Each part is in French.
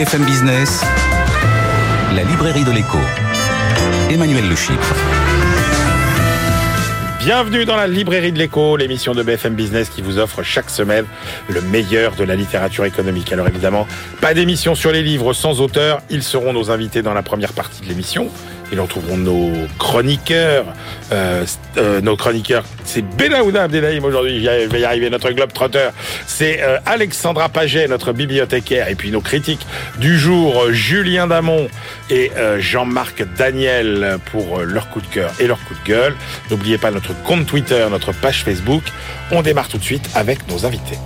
BFM Business, la librairie de l'écho. Emmanuel Le. Bienvenue dans la librairie de l'écho, l'émission de BFM Business qui vous offre chaque semaine le meilleur de la littérature économique. Alors évidemment, pas d'émission sur les livres sans auteur, ils seront nos invités dans la première partie de l'émission et nous retrouverons nos chroniqueurs. Euh, euh, nos chroniqueurs, c'est Benaouda Abdelhaim aujourd'hui, je vais y arriver, notre globe trotteur. C'est euh, Alexandra Paget, notre bibliothécaire, et puis nos critiques du jour, Julien Damon et euh, Jean-Marc Daniel pour leur coup de cœur et leur coup de gueule. N'oubliez pas notre compte Twitter, notre page Facebook. On démarre tout de suite avec nos invités.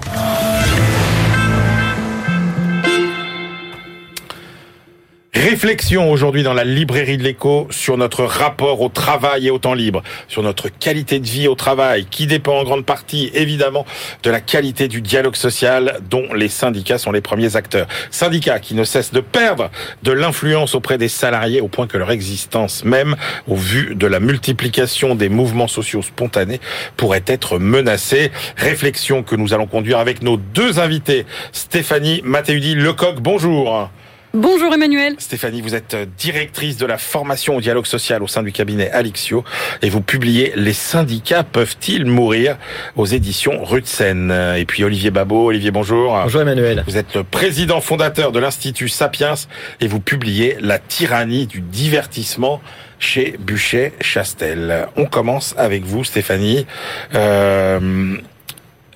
Réflexion aujourd'hui dans la librairie de l'écho sur notre rapport au travail et au temps libre, sur notre qualité de vie au travail, qui dépend en grande partie évidemment de la qualité du dialogue social dont les syndicats sont les premiers acteurs. Syndicats qui ne cessent de perdre de l'influence auprès des salariés au point que leur existence même, au vu de la multiplication des mouvements sociaux spontanés, pourrait être menacée. Réflexion que nous allons conduire avec nos deux invités, Stéphanie Mathéudi Lecoq, bonjour. Bonjour Emmanuel. Stéphanie, vous êtes directrice de la formation au dialogue social au sein du cabinet Alixio et vous publiez Les syndicats peuvent-ils mourir aux éditions de Seine. Et puis Olivier Babot, Olivier bonjour. Bonjour Emmanuel. Vous êtes le président fondateur de l'Institut Sapiens et vous publiez La tyrannie du divertissement chez Buchet-Chastel. On commence avec vous Stéphanie. Euh,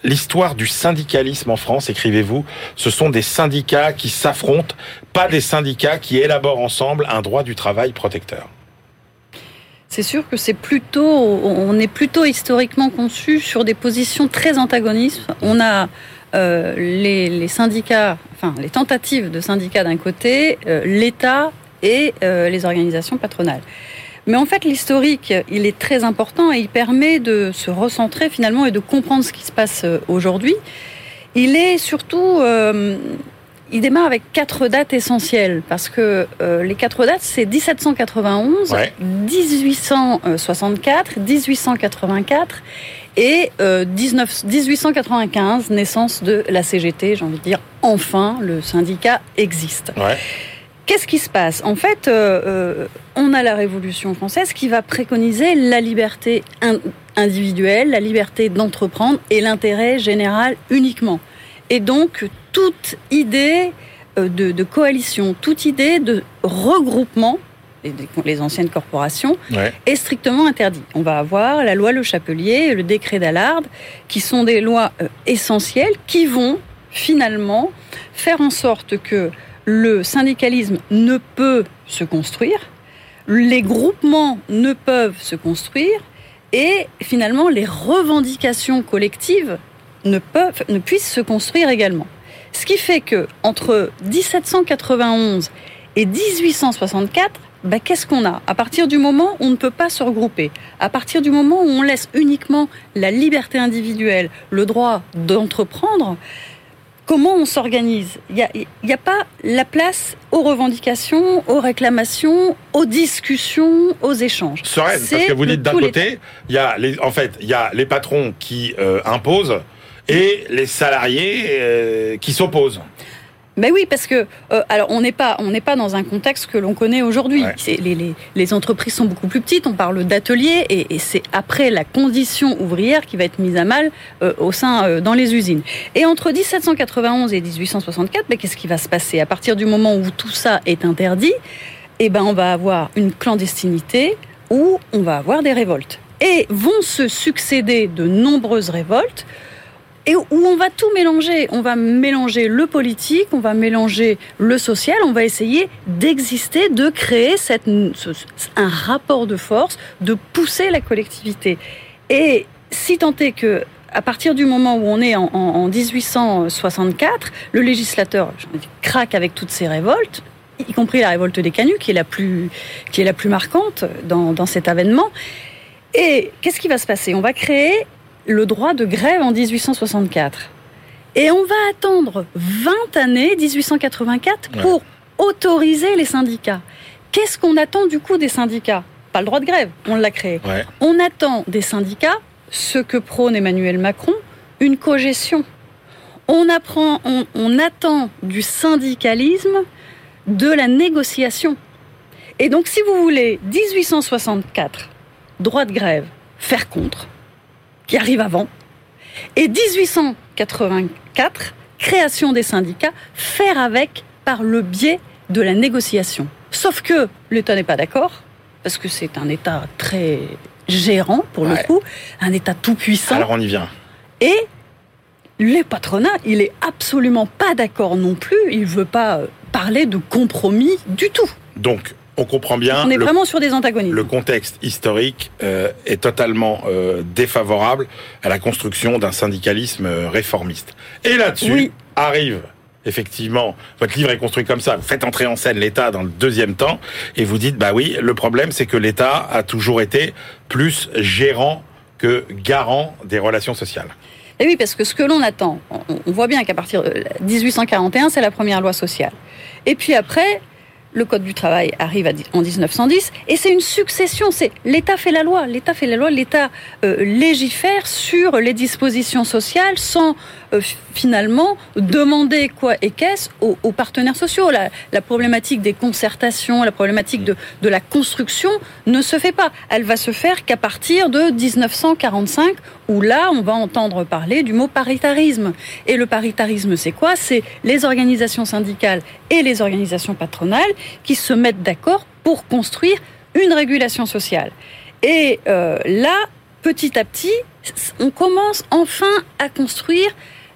L'histoire du syndicalisme en France, écrivez-vous, ce sont des syndicats qui s'affrontent, pas des syndicats qui élaborent ensemble un droit du travail protecteur. C'est sûr que c'est plutôt, on est plutôt historiquement conçu sur des positions très antagonistes. On a euh, les, syndicats, enfin les tentatives de syndicats d'un côté, euh, l'État et euh, les organisations patronales. Mais en fait, l'historique, il est très important et il permet de se recentrer finalement et de comprendre ce qui se passe aujourd'hui. Il est surtout... Euh, il démarre avec quatre dates essentielles parce que euh, les quatre dates c'est 1791, ouais. 1864, 1884 et euh, 19, 1895 naissance de la CGT. J'ai envie de dire enfin le syndicat existe. Ouais. Qu'est-ce qui se passe? En fait, euh, euh, on a la Révolution française qui va préconiser la liberté in individuelle, la liberté d'entreprendre et l'intérêt général uniquement. Et donc, toute idée euh, de, de, coalition, toute idée de regroupement, les, anciennes corporations, ouais. est strictement interdit. On va avoir la loi Le Chapelier et le décret d'Allard, qui sont des lois euh, essentielles qui vont finalement faire en sorte que le syndicalisme ne peut se construire, les groupements ne peuvent se construire et finalement les revendications collectives ne peuvent ne puissent se construire également. Ce qui fait que entre 1791 et 1864, ben, qu'est-ce qu'on a? À partir du moment où on ne peut pas se regrouper, à partir du moment où on laisse uniquement la liberté individuelle, le droit d'entreprendre, comment on s'organise? Il n'y a, a, pas la place aux revendications, aux réclamations, aux discussions, aux échanges. Sereine, parce que vous dites d'un côté, il y a les, en fait, il y a les patrons qui euh, imposent et les salariés euh, qui s'opposent. Ben oui, parce que euh, alors on n'est pas on n'est pas dans un contexte que l'on connaît aujourd'hui. Ouais. Les, les, les, entreprises sont beaucoup plus petites. On parle d'ateliers et, et c'est après la condition ouvrière qui va être mise à mal euh, au sein euh, dans les usines. Et entre 1791 et 1864, ben, qu'est-ce qui va se passer? À partir du moment où tout ça est interdit Eh ben on va avoir une clandestinité où on va avoir des révoltes et vont se succéder de nombreuses révoltes et où on va tout mélanger. On va mélanger le politique, on va mélanger le social, on va essayer d'exister, de créer un rapport de force, de pousser la collectivité. Et si tant est que à partir du moment où on est en, en, en 1864, le législateur craque avec toutes ces révoltes, y compris la révolte des canuts, qui est la plus, qui est la plus marquante dans, dans cet avènement. Et qu'est-ce qui va se passer? On va créer le droit de grève en 1864. Et on va attendre 20 années, 1884, pour autoriser les syndicats. Qu'est-ce qu'on attend du coup des syndicats? Pas le droit de grève, on l'a créé. Ouais. On attend des syndicats ce que prône Emmanuel Macron, une cogestion. On apprend, on, on attend du syndicalisme de la négociation. Et donc, si vous voulez, 1864, droit de grève, faire contre, qui arrive avant, et 1884, création des syndicats, faire avec par le biais de la négociation. Sauf que l'État n'est pas d'accord, parce que c'est un État très gérant, pour le coup, un État tout puissant. Alors on y vient. Et le patronat, il est absolument pas d'accord non plus. Il veut pas euh, parler de compromis du tout. Donc on comprend bien. On est le- vraiment sur des antagonismes. Le contexte historique euh, est totalement euh, défavorable à la construction d'un syndicalisme euh, réformiste. Et là-dessus Oui. arrive effectivement, votre livre est construit comme ça, vous faites entrer en scène l'État dans le deuxième temps, et vous dites, bah oui, le problème c'est que l'État a toujours été plus gérant que garant des relations sociales. Et oui, parce que ce que l'on attend, on voit bien qu'à partir de 1841, c'est la première loi sociale. Et puis après, le Code du travail arrive en 1910, et c'est une succession. C'est l'État fait la loi, l'État fait la loi, l'État euh, légifère sur les dispositions sociales sans euh, finalement demander quoi et qu'est-ce aux, partenaires sociaux. La, la problématique des concertations, la problématique de, de la construction ne se fait pas. Elle va se faire qu'à partir de 1945, où là, on va entendre parler du mot paritarisme. Et le paritarisme, c'est quoi? C'est les organisations syndicales et les organisations patronales qui se mettent d'accord pour construire une régulation sociale. Et euh, là, petit à petit, on commence enfin à construire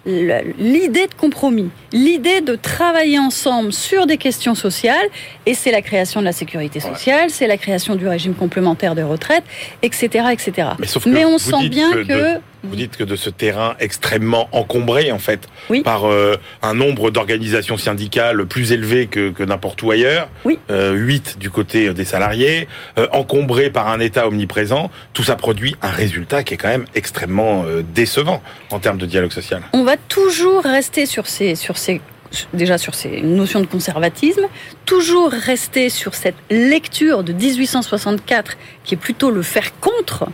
l'idée de compromis, l'idée de travailler ensemble sur des questions sociales, et c'est la création de la sécurité sociale, c'est la création du régime complémentaire de retraite, etc., etc. Mais sauf que Mais on sent bien que que, de- Vous dites que de ce terrain extrêmement encombré, en fait, Oui. par euh, un nombre d'organisations syndicales plus élevé que, que n'importe où ailleurs, Oui. euh, 8 du côté des salariés, euh, encombré par un État omniprésent, tout ça produit un résultat qui est quand même extrêmement euh, décevant en termes de dialogue social. on va toujours rester sur ces, sur ces, déjà sur ces notions de conservatisme, toujours rester sur cette lecture de 1864 qui est plutôt le faire contre.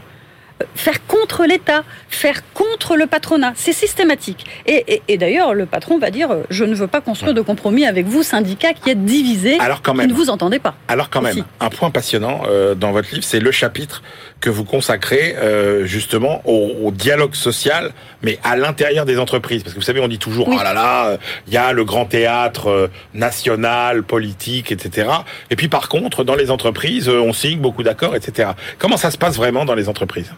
Faire contre l'État, faire contre le patronat, c'est systématique. Et, et- et d'ailleurs, le patron va dire euh, Je ne veux pas construire de compromis avec vous, syndicats qui êtes divisés, Alors quand qui même, ne vous entendez pas. Alors quand même, Aussi. un point passionnant euh, dans votre livre, c'est le chapitre que vous consacrez euh, justement au, au dialogue social, mais à l'intérieur des entreprises. Parce que vous savez, on dit toujours, Oui. ah là là, il y a le grand théâtre euh, national, politique, etc. Et puis par contre, dans les entreprises, euh, on signe beaucoup d'accords, etc. Comment ça se passe vraiment dans les entreprises?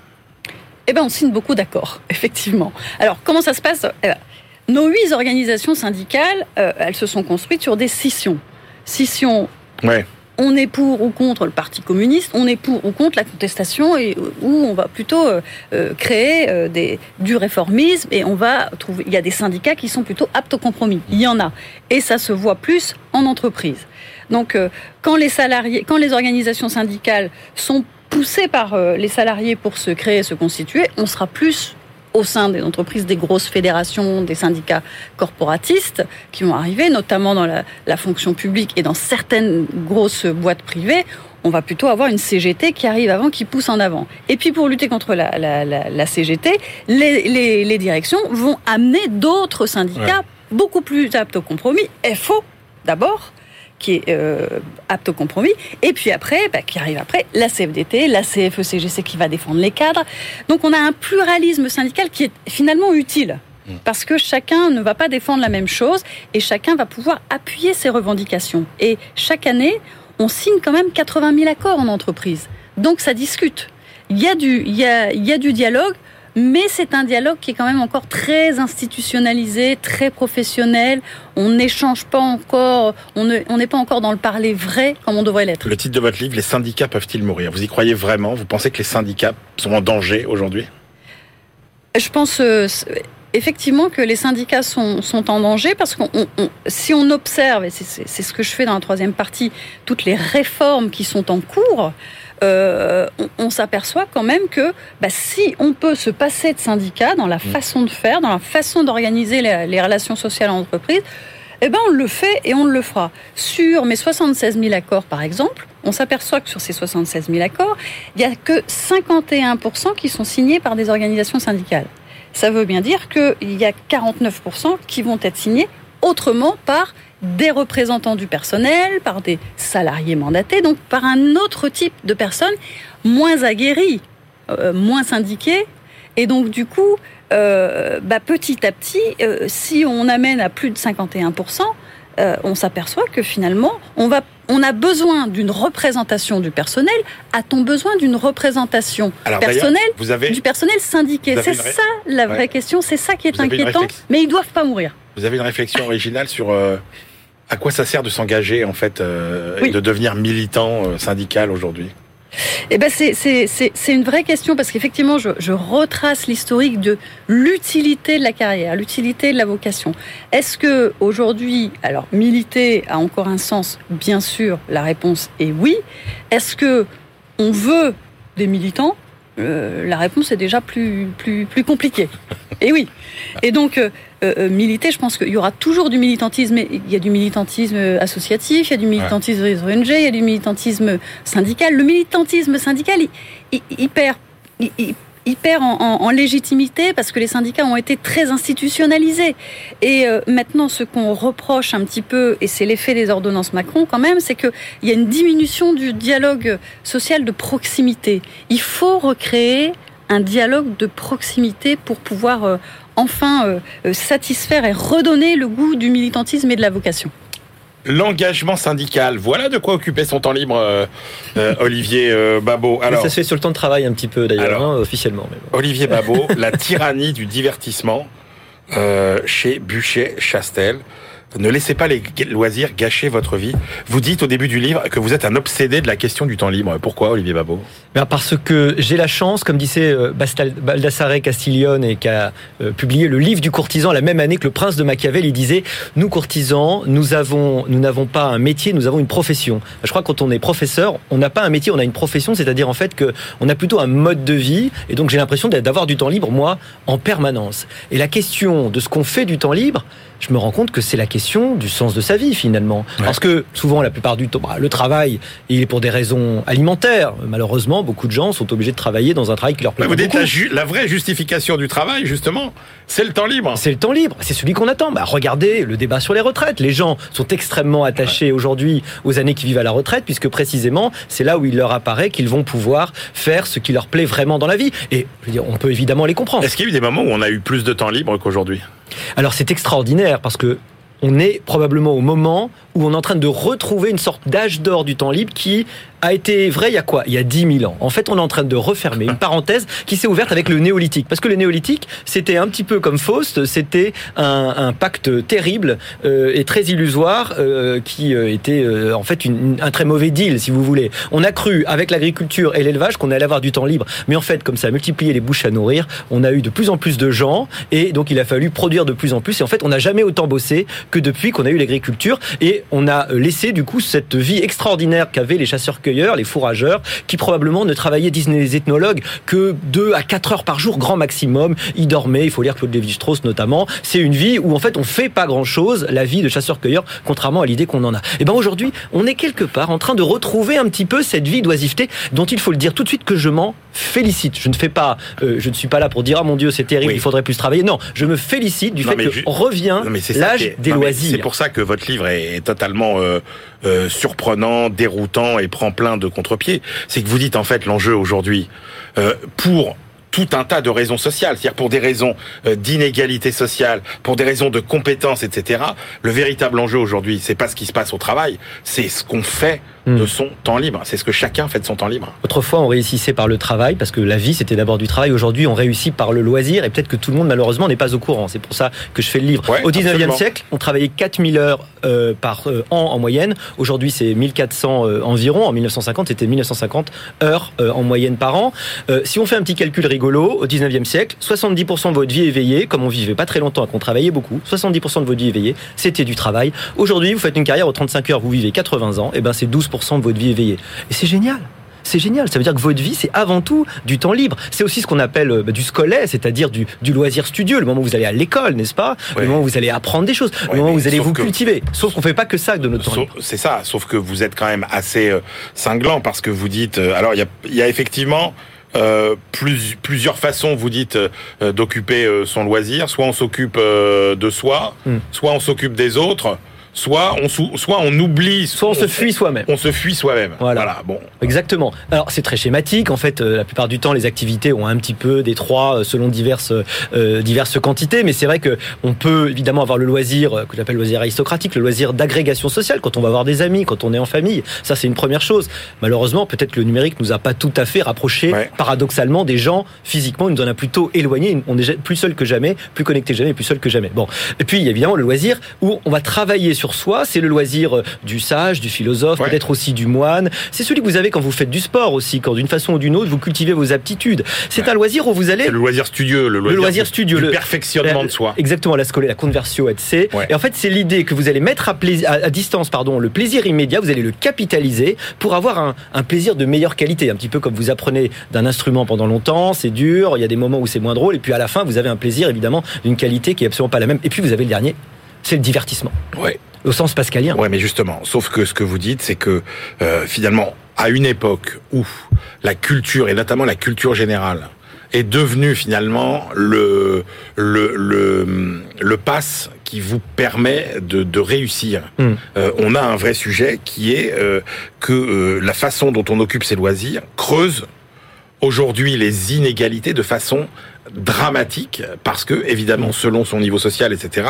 Eh ben, on signe beaucoup d'accords, effectivement. Alors, comment ça se passe? Eh ben, Nos huit organisations syndicales, euh, elles se sont construites sur des scissions. Scissions, Ouais. On est pour ou contre le Parti communiste, on est pour ou contre la contestation, et où on va plutôt euh, euh, créer euh, du réformisme, et on va trouver. Il y a des syndicats qui sont plutôt aptes au compromis. Il y en a, et ça se voit plus en entreprise. Donc, euh, quand les organisations syndicales sont poussées par euh, les salariés pour se créer, se constituer, on sera plus au sein des entreprises, des grosses fédérations, des syndicats corporatistes qui vont arriver, notamment dans la, la fonction publique et dans certaines grosses boîtes privées. On va plutôt avoir une CGT qui arrive avant, qui pousse en avant. Et puis pour lutter contre la, la- la- CGT, les, les- les directions vont amener d'autres syndicats beaucoup plus aptes au compromis. FO d'abord, qui est euh, apte au compromis, et puis après, bah, qui arrive après, la CFDT, la CFE-CGC qui va défendre les cadres. Donc on a un pluralisme syndical qui est finalement utile. Parce que chacun ne va pas défendre la même chose et chacun va pouvoir appuyer ses revendications. Et chaque année, on signe quand même 80 000 accords en entreprise. Donc ça discute. Il y a du, il y a, il y a du dialogue, mais c'est un dialogue qui est quand même encore très institutionnalisé, très professionnel. On n'échange pas encore, on ne- on n'est pas encore dans le parler vrai comme on devrait l'être. Le titre de votre livre, Les syndicats peuvent-ils mourir? Vous y croyez vraiment? Vous pensez que les syndicats sont en danger aujourd'hui? Je pense euh, effectivement que les syndicats sont, sont en danger parce que si on observe, et c'est ce que je fais dans la troisième partie, toutes les réformes qui sont en cours, euh, on, on s'aperçoit quand même que bah, si on peut se passer de syndicats dans la façon de faire, dans la façon d'organiser les, les relations sociales en entreprise, eh ben on le fait et on le fera. Sur mes 76 000 accords, par exemple, on s'aperçoit que sur ces 76 000 accords, il n'y a que 51% qui sont signés par des organisations syndicales. ça veut bien dire qu'il y a 49% qui vont être signés autrement par des représentants du personnel, par des salariés mandatés, donc par un autre type de personnes moins aguerries, euh, moins syndiquées. Et donc du coup, euh, bah, petit à petit, euh, si on amène à plus de 51%, on s'aperçoit que finalement, on, va, on a besoin d'une représentation du personnel. A-t-on besoin d'une représentation personnelle du personnel syndiqué? C'est ça la vraie question, c'est ça qui est inquiétant. Mais ils doivent pas mourir. Vous avez une réflexion originale sur à quoi ça sert de s'engager en fait euh, et de devenir militant euh, syndical aujourd'hui? Eh ben c'est une vraie question parce qu'effectivement, je, je, retrace l'historique de l'utilité de la carrière, l'utilité de la vocation. Est-ce que aujourd'hui, alors militer a encore un sens? Bien sûr, la réponse est oui. Est-ce que on veut des militants? Euh, la réponse est déjà plus, plus, plus compliquée. Et oui. Et donc, euh, euh, militer, je pense qu'il y aura toujours du militantisme. Il y a du militantisme associatif, il y a du militantisme ONG, il y a du militantisme syndical. Le militantisme syndical, il, perd il perd en, légitimité parce que les syndicats ont été très institutionnalisés. Et euh, maintenant, ce qu'on reproche un petit peu, et c'est l'effet des ordonnances Macron quand même, c'est qu'il y a une diminution du dialogue social de proximité. Il faut recréer un dialogue de proximité pour pouvoir euh, enfin euh, satisfaire et redonner le goût du militantisme et de la vocation. L'engagement syndical, voilà de quoi occuper son temps libre, euh, euh, Olivier euh, Babot. Alors, ça se fait sur le temps de travail un petit peu d'ailleurs, hein, officiellement. Olivier Babot, la tyrannie du divertissement chez Bûcher-Chastel. Ne laissez pas les loisirs gâcher votre vie. Vous dites au début du livre que vous êtes un obsédé de la question du temps libre. Pourquoi, Olivier Babot Parce que j'ai la chance, comme disait euh, Baldassare Castiglione, et qui a euh, publié le livre du courtisan la même année que le prince de Machiavel, il disait Nous, courtisans, nous avons, nous n'avons pas un métier, nous avons une profession. Je crois que quand on est professeur, on n'a pas un métier, on a une profession, c'est-à-dire en fait que on a plutôt un mode de vie, et donc j'ai l'impression d'avoir du temps libre, moi, en permanence. Et la question de ce qu'on fait du temps libre, je me rends compte que c'est la question du sens de sa vie finalement. Parce que souvent, la plupart du temps, bah, le travail, il est pour des raisons alimentaires. Malheureusement, beaucoup de gens sont obligés de travailler dans un travail qui leur plaît. Vous dites la, la, vraie justification du travail, justement, c'est le temps libre. C'est le temps libre, c'est celui qu'on attend. Bah, regardez le débat sur les retraites. Les gens sont extrêmement attachés aujourd'hui aux années qui vivent à la retraite, puisque précisément, c'est là où il leur apparaît qu'ils vont pouvoir faire ce qui leur plaît vraiment dans la vie. Et je veux dire, on peut évidemment les comprendre. Est-ce qu'il y a eu des moments où on a eu plus de temps libre qu'aujourd'hui? Alors c'est extraordinaire parce que on est probablement au moment où on est en train de retrouver une sorte d'âge d'or du temps libre qui a été vrai il y a quoi? Il y a 10 000 ans. En fait, on est en train de refermer une parenthèse qui s'est ouverte avec le néolithique. Parce que le néolithique, c'était un petit peu comme Faust, c'était un, un, pacte terrible euh, et très illusoire euh, qui euh, était euh, en fait une, un très mauvais deal, si vous voulez. On a cru avec l'agriculture et l'élevage qu'on allait avoir du temps libre. Mais en fait, comme ça a multiplié les bouches à nourrir, on a eu de plus en plus de gens et donc il a fallu produire de plus en plus. Et en fait, on n'a jamais autant bossé que depuis qu'on a eu l'agriculture et on a laissé du coup cette vie extraordinaire qu'avaient les les fourrageurs, qui probablement ne travaillaient, disent les ethnologues, que 2 à 4 heures par jour, grand maximum. Ils dormaient, il faut lire Claude Lévi-Strauss notamment. C'est une vie où en fait on fait pas grand-chose, la vie de chasseur-cueilleur, contrairement à l'idée qu'on en a. Et eh ben aujourd'hui, on est quelque part en train de retrouver un petit peu cette vie d'oisiveté dont il faut le dire tout de suite que je m'en félicite. Je ne fais pas, euh, je ne suis pas là pour dire ah mon Dieu c'est terrible, il faudrait plus travailler. Non, je me félicite du fait que revient l'âge des loisirs. C'est pour ça que votre livre est totalement euh, euh, surprenant, déroutant et prend plein de contre-pieds. C'est que vous dites en fait l'enjeu aujourd'hui pour tout un tas de raisons sociales, c'est-à-dire pour des raisons d'inégalité sociale, pour des raisons de compétences, etc. Le véritable enjeu aujourd'hui, c'est pas ce qui se passe au travail, c'est ce qu'on fait Hmm. de son temps libre. C'est ce que chacun fait de son temps libre. Autrefois, on réussissait par le travail, parce que la vie, c'était d'abord du travail. Aujourd'hui, on réussit par le loisir, et peut-être que tout le monde, malheureusement, n'est pas au courant. C'est pour ça que je fais le livre. Au 19e siècle, on travaillait 4000 heures euh, par euh, an en moyenne. Aujourd'hui, c'est 1400 euh, environ. En 1950, c'était 1950 heures en moyenne par an. si on fait un petit calcul rigolo, au 19e siècle, 70% de votre vie éveillée, comme on vivait pas très longtemps et qu'on travaillait beaucoup, 70% de votre vie éveillée, c'était du travail. Aujourd'hui, vous faites une carrière aux 35 heures, vous vivez 80 ans, et ben c'est 12% de votre vie éveillée. Et c'est génial. C'est génial. Ça veut dire que votre vie, c'est avant tout du temps libre. C'est aussi ce qu'on appelle euh, bah, du scolaire, c'est-à-dire du, loisir studieux. Le moment où vous allez à l'école, n'est-ce pas? Le moment où vous allez apprendre des choses. le moment où vous allez vous cultiver. Sauf qu'on fait pas que ça de notre temps C'est ça. Sauf que vous êtes quand même assez euh, cinglant parce que vous dites. Euh, alors, il y a, effectivement euh, plus, plusieurs façons, vous dites, euh, d'occuper euh, son loisir. Soit on s'occupe euh, de soi, Mm. soit on s'occupe des autres, soit on, sou- soit on oublie, Soit on se fuit soi-même. on se fuit soi-même. Voilà. Bon. Exactement. Alors c'est très schématique. En fait, euh, la plupart du temps, les activités ont un petit peu des trois euh, selon diverses euh, diverses quantités. Mais c'est vrai que on peut évidemment avoir le loisir euh, que j'appelle le loisir aristocratique, le loisir d'agrégation sociale quand on va voir des amis, quand on est en famille. Ça, c'est une première chose. Malheureusement, peut-être que le numérique nous a pas tout à fait rapprochés, Ouais. paradoxalement, des gens physiquement. Il nous en a plutôt éloignés. On est plus seul que jamais, plus connecté que jamais, plus seul que jamais. Bon. Et puis il y a évidemment le loisir où on va travailler sur soi. C'est le loisir euh, du sage, du philosophe, Ouais. peut-être aussi du moine. C'est celui que vous avez quand vous faites du sport aussi, quand d'une façon ou d'une autre vous cultivez vos aptitudes. C'est un loisir où vous allez C'est le loisir studieux, le loisir, loisir du- studieux, le- perfectionnement la- de soi. Exactement, la scolée, la conversio et C. Ouais. Et en fait, c'est l'idée que vous allez mettre à, plais- à, à distance pardon, le plaisir immédiat, vous allez le capitaliser pour avoir un, un plaisir de meilleure qualité. Un petit peu comme vous apprenez d'un instrument pendant longtemps, c'est dur, il y a des moments où c'est moins drôle, et puis à la fin, vous avez un plaisir évidemment d'une qualité qui est absolument pas la même. Et puis vous avez le dernier, c'est le divertissement, Ouais. Au sens pascalien. Ouais, mais justement, sauf que ce que vous dites, c'est que euh, finalement, à une époque où la culture et notamment la culture générale est devenue finalement le le le, le pass qui vous permet de, de réussir. Mm. Euh, on a un vrai sujet qui est euh, que euh, la façon dont on occupe ses loisirs creuse aujourd'hui les inégalités de façon dramatique parce que évidemment selon son niveau social etc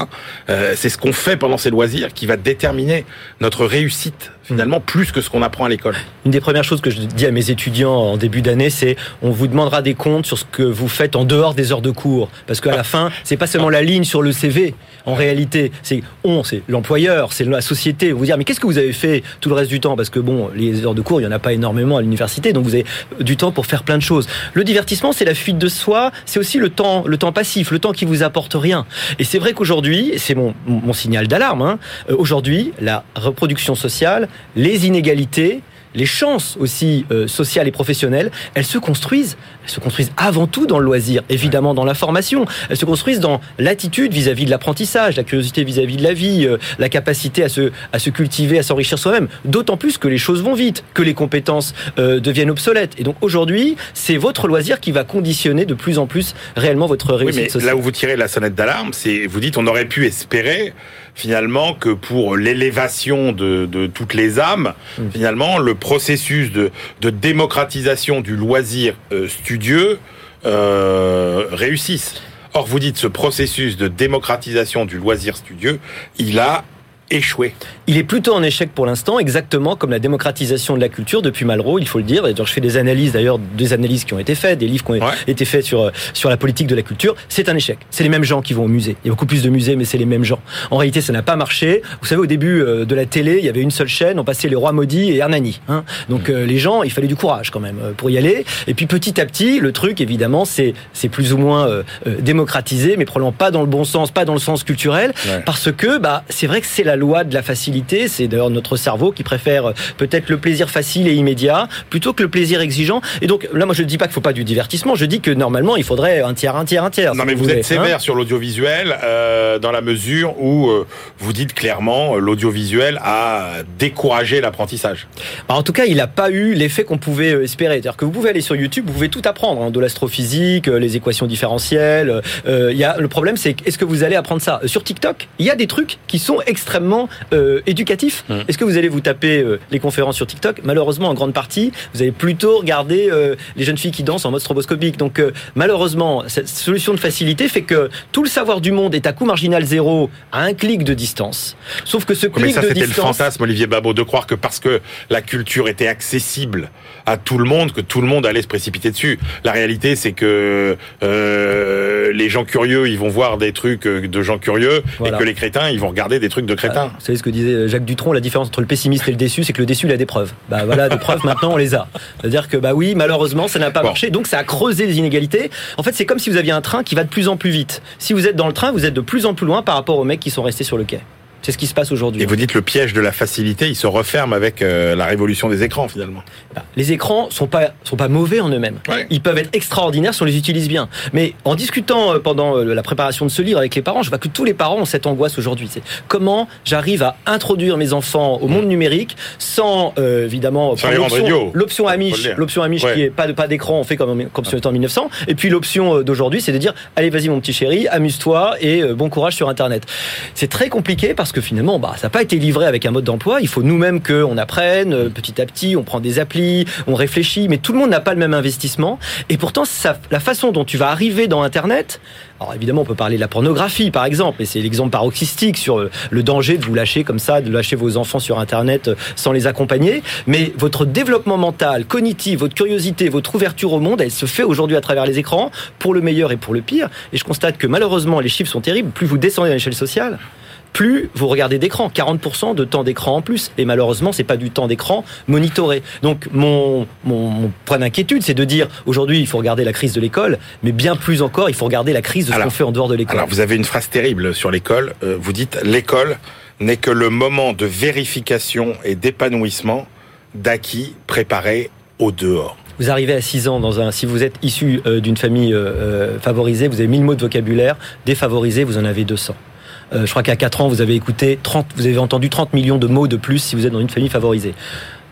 euh, c'est ce qu'on fait pendant ses loisirs qui va déterminer notre réussite finalement plus que ce qu'on apprend à l'école Une des premières choses que je dis à mes étudiants en début d'année, c'est on vous demandera des comptes sur ce que vous faites en dehors des heures de cours, parce qu'à la fin, c'est pas seulement la ligne sur le CV. En réalité, c'est on, c'est l'employeur, c'est la société. Vous dire mais qu'est-ce que vous avez fait tout le reste du temps? Parce que bon, les heures de cours, il y en a pas énormément à l'université, donc vous avez du temps pour faire plein de choses. Le divertissement, c'est la fuite de soi, c'est aussi le temps, le temps passif, le temps qui vous apporte rien. Et c'est vrai qu'aujourd'hui, c'est mon, mon signal d'alarme. Hein, euh, aujourd'hui, la reproduction sociale, les inégalités les chances aussi euh, sociales et professionnelles, elles se construisent. Elles se construisent avant tout dans le loisir, évidemment dans la formation. Elles se construisent dans l'attitude vis-à-vis de l'apprentissage, la curiosité vis-à-vis de la vie, euh, la capacité à se, à se cultiver, à s'enrichir soi-même. D'autant plus que les choses vont vite, que les compétences euh, deviennent obsolètes. Et donc aujourd'hui, c'est votre loisir qui va conditionner de plus en plus réellement votre oui réussite mais sociale. là où vous tirez la sonnette d'alarme c'est vous dites on aurait pu espérer finalement que pour l'élévation de, de toutes les âmes Mm. finalement le processus de, de démocratisation du loisir euh, studieux euh, réussisse or vous dites ce processus de démocratisation du loisir studieux il a échoué Il est plutôt en échec pour l'instant, exactement comme la démocratisation de la culture depuis Malraux, il faut le dire. Donc, je fais des analyses d'ailleurs, des analyses qui ont été faites, des livres qui ont Ouais. été faits sur euh, sur la politique de la culture. C'est un échec. C'est les mêmes gens qui vont au musée. Il y a beaucoup plus de musées, mais c'est les mêmes gens. En réalité, ça n'a pas marché. Vous savez, au début euh, de la télé, il y avait une seule chaîne. On passait les rois maudits et Hernani. Hein donc euh, les gens, il fallait du courage quand même euh, pour y aller. Et puis petit à petit, le truc, évidemment, c'est c'est plus ou moins euh, euh, démocratisé, mais probablement pas dans le bon sens, pas dans le sens culturel, Ouais. parce que bah c'est vrai que c'est la loi de la facilité. C'est d'ailleurs notre cerveau qui préfère euh, peut-être le plaisir facile et immédiat plutôt que le plaisir exigeant. Et donc là, moi, je ne dis pas qu'il faut pas du divertissement. Je dis que normalement, il faudrait un tiers, un tiers, un tiers. Non mais vous, êtes sévère sur l'audiovisuel euh, dans la mesure où euh, vous dites clairement l'audiovisuel a découragé l'apprentissage. Bah, en tout cas, il n'a pas eu l'effet qu'on pouvait espérer. C'est-à-dire que vous pouvez aller sur YouTube, vous pouvez tout apprendre, hein, de l'astrophysique, les équations différentielles. euh, y a, le problème, c'est est-ce que vous allez apprendre ça? Sur TikTok, il y a des trucs qui sont extrêmement euh, éducatifs. Mmh. Est-ce que vous allez vous taper euh, les conférences sur TikTok Malheureusement, en grande partie, vous allez plutôt regarder euh, les jeunes filles qui dansent en mode stroboscopique. Donc, malheureusement, cette solution de facilité fait que tout le savoir du monde est à coût marginal zéro, à un clic de distance. Sauf que ce Mais clic ça de c'était le distance... fantasme Olivier Babot de croire que parce que la culture était accessible à tout le monde que tout le monde allait se précipiter dessus. La réalité c'est que euh, les gens curieux ils vont voir des trucs euh, de gens curieux Voilà. et que les crétins ils vont regarder des trucs de crétins. Vous savez ce que disait Jacques Dutronc, la différence entre le pessimiste et le déçu, c'est que le déçu, il a des preuves. Bah voilà, des preuves, maintenant, on les a. C'est-à-dire que, bah oui, malheureusement, ça n'a pas Bon. marché, donc ça a creusé les inégalités. En fait, c'est comme si vous aviez un train qui va de plus en plus vite. Si vous êtes dans le train, vous êtes de plus en plus loin par rapport aux mecs qui sont restés sur le quai. C'est ce qui se passe aujourd'hui. Et vous dites le piège de la facilité, il se referme avec euh, la révolution des écrans finalement. Bah, les écrans sont pas sont pas mauvais en eux-mêmes. Ouais. Ils peuvent être extraordinaires si on les utilise bien. Mais en discutant euh, pendant euh, la préparation de ce livre avec les parents, je vois que tous les parents ont cette angoisse aujourd'hui. C'est comment j'arrive à introduire mes enfants au monde numérique sans euh, évidemment l'option- Amish, l'option Amish Ouais. qui est pas de pas d'écran, on fait comme comme si on était en 1900. Et puis l'option euh, d'aujourd'hui, c'est de dire allez vas-y mon petit chéri, amuse-toi et euh, bon courage sur Internet. C'est très compliqué parce que finalement, bah, ça n'a pas été livré avec un mode d'emploi. Il faut nous-mêmes qu'on apprenne euh, petit à petit, on prend des applis, on réfléchit, mais tout le monde n'a pas le même investissement. Et pourtant, la façon dont tu vas arriver dans Internet, alors évidemment, on peut parler de la pornographie, par exemple, et c'est l'exemple paroxystique sur euh, le danger de vous lâcher comme ça, de lâcher vos enfants sur Internet euh, sans les accompagner. Mais votre développement mental, cognitif, votre curiosité, votre ouverture au monde, elle se fait aujourd'hui à travers les écrans, pour le meilleur et pour le pire. Et je constate que malheureusement, les chiffres sont terribles. Plus vous descendez à l'échelle sociale, plus vous regardez d'écran, 40% de temps d'écran en plus. Et malheureusement, c'est pas du temps d'écran monitoré. Donc mon, mon, mon point d'inquiétude, c'est de dire aujourd'hui, il faut regarder la crise de l'école, mais bien plus encore, il faut regarder la crise de ce qu'on fait en dehors de l'école. Alors vous avez une phrase terrible sur l'école. Euh, vous dites l'école n'est que le moment de vérification et d'épanouissement d'acquis préparés au dehors. Vous arrivez à 6 ans dans un, si vous êtes issu euh, d'une famille euh, favorisée, vous avez 1000 mots de vocabulaire, défavorisé, vous en avez 200. Euh, je crois qu'à 4 ans, vous avez écouté 30, vous avez entendu 30 millions de mots de plus si vous êtes dans une famille favorisée.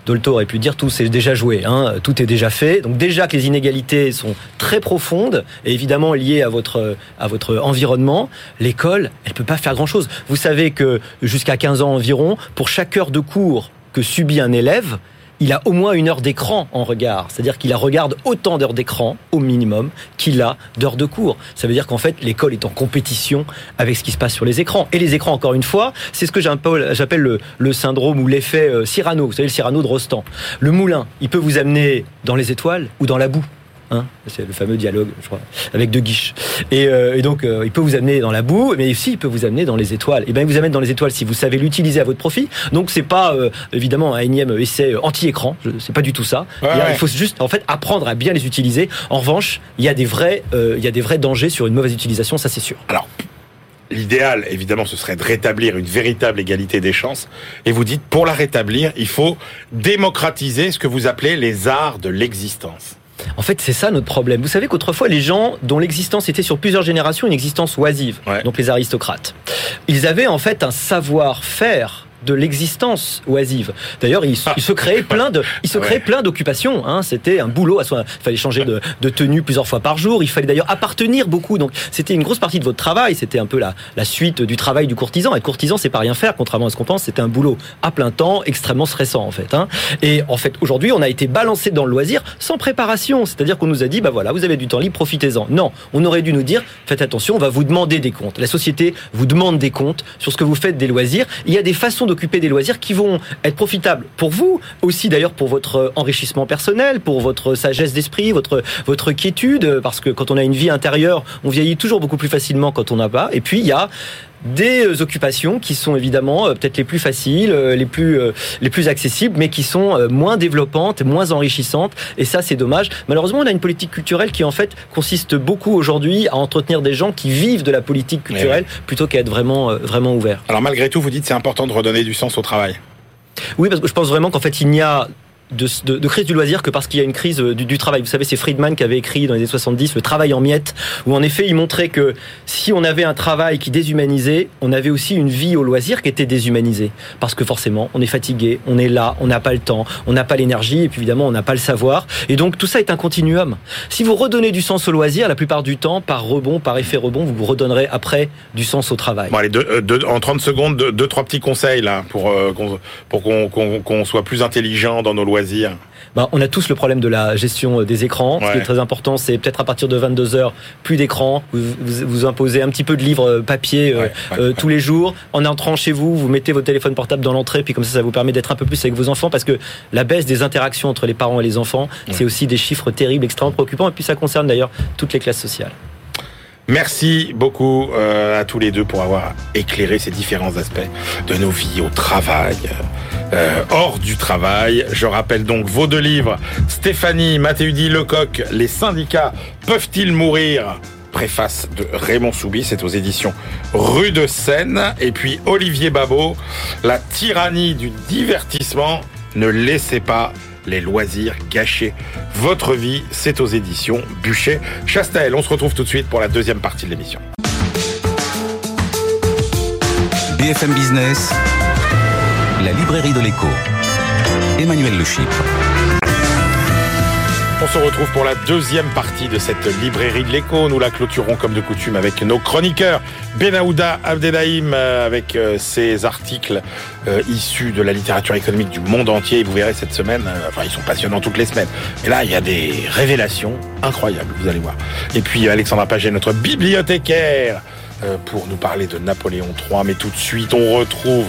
Dolto aurait pu dire tout c'est déjà joué, hein, tout est déjà fait. Donc déjà que les inégalités sont très profondes et évidemment liées à votre à votre environnement, l'école, elle peut pas faire grand chose. Vous savez que jusqu'à 15 ans environ, pour chaque heure de cours que subit un élève, il a au moins une heure d'écran en regard. C'est-à-dire qu'il regarde autant d'heures d'écran, au minimum, qu'il a d'heures de cours. Ça veut dire qu'en fait, l'école est en compétition avec ce qui se passe sur les écrans. Et les écrans, encore une fois, c'est ce que j'appelle j'appelle le, le syndrome ou l'effet euh, Cyrano. Vous savez, le Cyrano de Rostand. Le moulin, il peut vous amener dans les étoiles ou dans la boue. Hein c'est le fameux dialogue, je crois, avec De Guiche. Et, euh, et donc, euh, il peut vous amener dans la boue, mais aussi il peut vous amener dans les étoiles. Et bien, il vous amène dans les étoiles si vous savez l'utiliser à votre profit. Donc, c'est pas euh, évidemment un énième essai anti-écran. C'est pas du tout ça. Ouais, il, y a- ouais. il faut juste, en fait, apprendre à bien les utiliser. En revanche, il y a des vrais, il y a des vrais dangers sur une mauvaise utilisation, ça c'est sûr. Alors, l'idéal, évidemment, ce serait de rétablir une véritable égalité des chances. Et vous dites, pour la rétablir, il faut démocratiser ce que vous appelez les arts de l'existence. En fait, c'est ça notre problème. Vous savez qu'autrefois, les gens dont l'existence était sur plusieurs générations une existence oisive, Ouais. donc les aristocrates, ils avaient en fait un savoir-faire de l'existence oisive. D'ailleurs, ils, ils se créaient plein de, ils se Ouais. créaient plein d'occupations. Hein. C'était un boulot à soi. Il fallait changer de, de tenue plusieurs fois par jour. Il fallait d'ailleurs appartenir beaucoup. Donc, c'était une grosse partie de votre travail. C'était un peu la, la suite du travail du courtisan. Être courtisan, c'est pas rien faire, contrairement à ce qu'on pense. C'était un boulot à plein temps, extrêmement stressant en fait. Hein. Et en fait, aujourd'hui, on a été balancé dans le loisir sans préparation. C'est-à-dire qu'on nous a dit, bah voilà, vous avez du temps libre, profitez-en. Non, on aurait dû nous dire, faites attention, on va vous demander des comptes. La société vous demande des comptes sur ce que vous faites des loisirs. Il y a des façons d'occuper des loisirs qui vont être profitables pour vous, aussi d'ailleurs pour votre enrichissement personnel, pour votre sagesse d'esprit, votre votre quiétude, parce que quand on a une vie intérieure, on vieillit toujours beaucoup plus facilement quand on n'a pas. Et puis il y a des euh, occupations qui sont évidemment euh, peut-être les plus faciles, euh, les plus les plus accessibles, mais qui sont moins développantes, moins enrichissantes. Et ça, c'est dommage. Malheureusement, on a une politique culturelle qui en fait consiste beaucoup aujourd'hui à entretenir des gens qui vivent de la politique culturelle plutôt qu'à être vraiment vraiment ouverts. Alors malgré tout, vous dites c'est important de redonner du sens au travail. Oui, parce que je pense vraiment qu'en fait, il n'y a de, crise du loisir que parce qu'il y a une crise euh, du, travail. Vous savez, c'est Friedman qui avait écrit dans les années 70 le travail en miettes, où en effet, il montrait que si on avait un travail qui déshumanisait, on avait aussi une vie au loisir qui était déshumanisée. Parce que forcément, on est fatigué, on est là, on n'a pas le temps, on n'a pas l'énergie, et puis évidemment, on n'a pas le savoir. Et donc, tout ça est un continuum. Si vous redonnez du sens au loisir, la plupart du temps, par rebond, par effet rebond, vous vous redonnerez après du sens au travail. Bon allez, euh, en 30 secondes, deux, deux, trois petits conseils là pour euh, pour qu'on soit plus intelligent dans nos loisirs. Bah, on a tous le problème de la gestion euh, des écrans. Ce qui est très important, c'est peut-être à partir de 22 heures, plus d'écran. Vous, vous vous imposez un petit peu de livres euh, papier euh, Ouais, ouais, euh, ouais. tous les jours. En entrant chez vous, vous mettez votre téléphone portable dans l'entrée, puis comme ça, ça vous permet d'être un peu plus avec vos enfants, parce que la baisse des interactions entre les parents et les enfants, c'est aussi des chiffres terribles, extrêmement préoccupants, et puis ça concerne d'ailleurs toutes les classes sociales. Merci beaucoup euh, à tous les deux pour avoir éclairé ces différents aspects de nos vies au travail, euh, hors du travail. Je rappelle donc vos deux livres, Stéphanie Mathéudi Lecoq, Les syndicats peuvent-ils mourir? Préface de Raymond Soubi, c'est aux éditions Rue de Seine. Et puis Olivier Babot, La tyrannie du divertissement. Ne laissez pas les loisirs gâcher votre vie. C'est aux éditions Bûcher. Chastel, on se retrouve tout de suite pour la deuxième partie de l'émission. BFM Business, la librairie de l'écho. Emmanuel Le Chypre. On se retrouve pour la deuxième partie de cette librairie de l'écho. Nous la clôturons comme de coutume avec nos chroniqueurs. Benaouda Abdelhaim euh, avec euh, ses articles euh, issus de la littérature économique du monde entier. Vous verrez cette semaine, enfin ils sont passionnants toutes les semaines. Mais là, il y a des révélations incroyables, vous allez voir. Et puis Alexandra Paget, notre bibliothécaire pour nous parler de Napoléon III. Mais tout de suite, on retrouve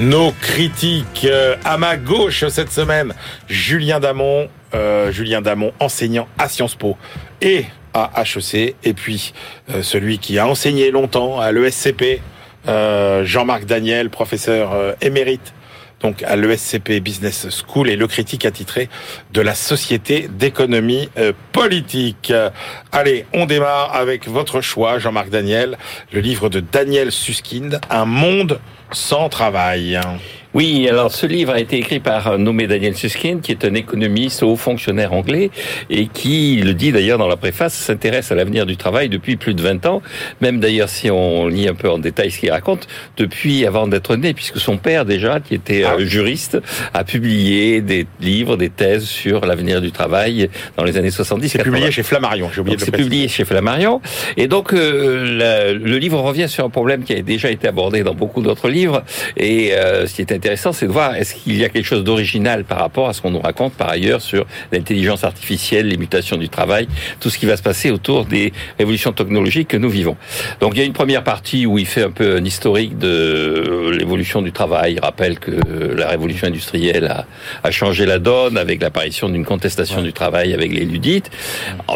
nos critiques à ma gauche cette semaine. Julien Damon, euh, Julien Damon, enseignant à Sciences Po et à HEC, et puis euh, celui qui a enseigné longtemps à l'ESCP, euh, Jean-Marc Daniel, professeur émérite donc à l'ESCP Business School et le critique attitré de la Société d'économie politique. Allez, on démarre avec votre choix, Jean-Marc Daniel, le livre de Daniel Suskind, Un monde sans travail. Oui, alors ce livre a été écrit par un nommé Daniel Susskind, qui est un économiste haut fonctionnaire anglais, et qui, le dit d'ailleurs dans la préface, s'intéresse à l'avenir du travail depuis plus de 20 ans, même d'ailleurs si on lit un peu en détail ce qu'il raconte, depuis avant d'être né, puisque son père déjà, qui était ah. juriste, a publié des livres, des thèses sur l'avenir du travail dans les années 70. C'est publié chez Flammarion, j'ai oublié de le C'est publié chez Flammarion, et donc euh, le livre revient sur un problème qui a déjà été abordé dans beaucoup d'autres livres, et euh, ce qui est intéressant, c'est de voir est-ce qu'il y a quelque chose d'original par rapport à ce qu'on nous raconte par ailleurs sur l'intelligence artificielle, les mutations du travail, tout ce qui va se passer autour des révolutions technologiques que nous vivons. Donc il y a une première partie où il fait un peu un historique de l'évolution du travail. Il rappelle que la révolution industrielle a, a changé la donne avec l'apparition d'une contestation du travail avec les ludites.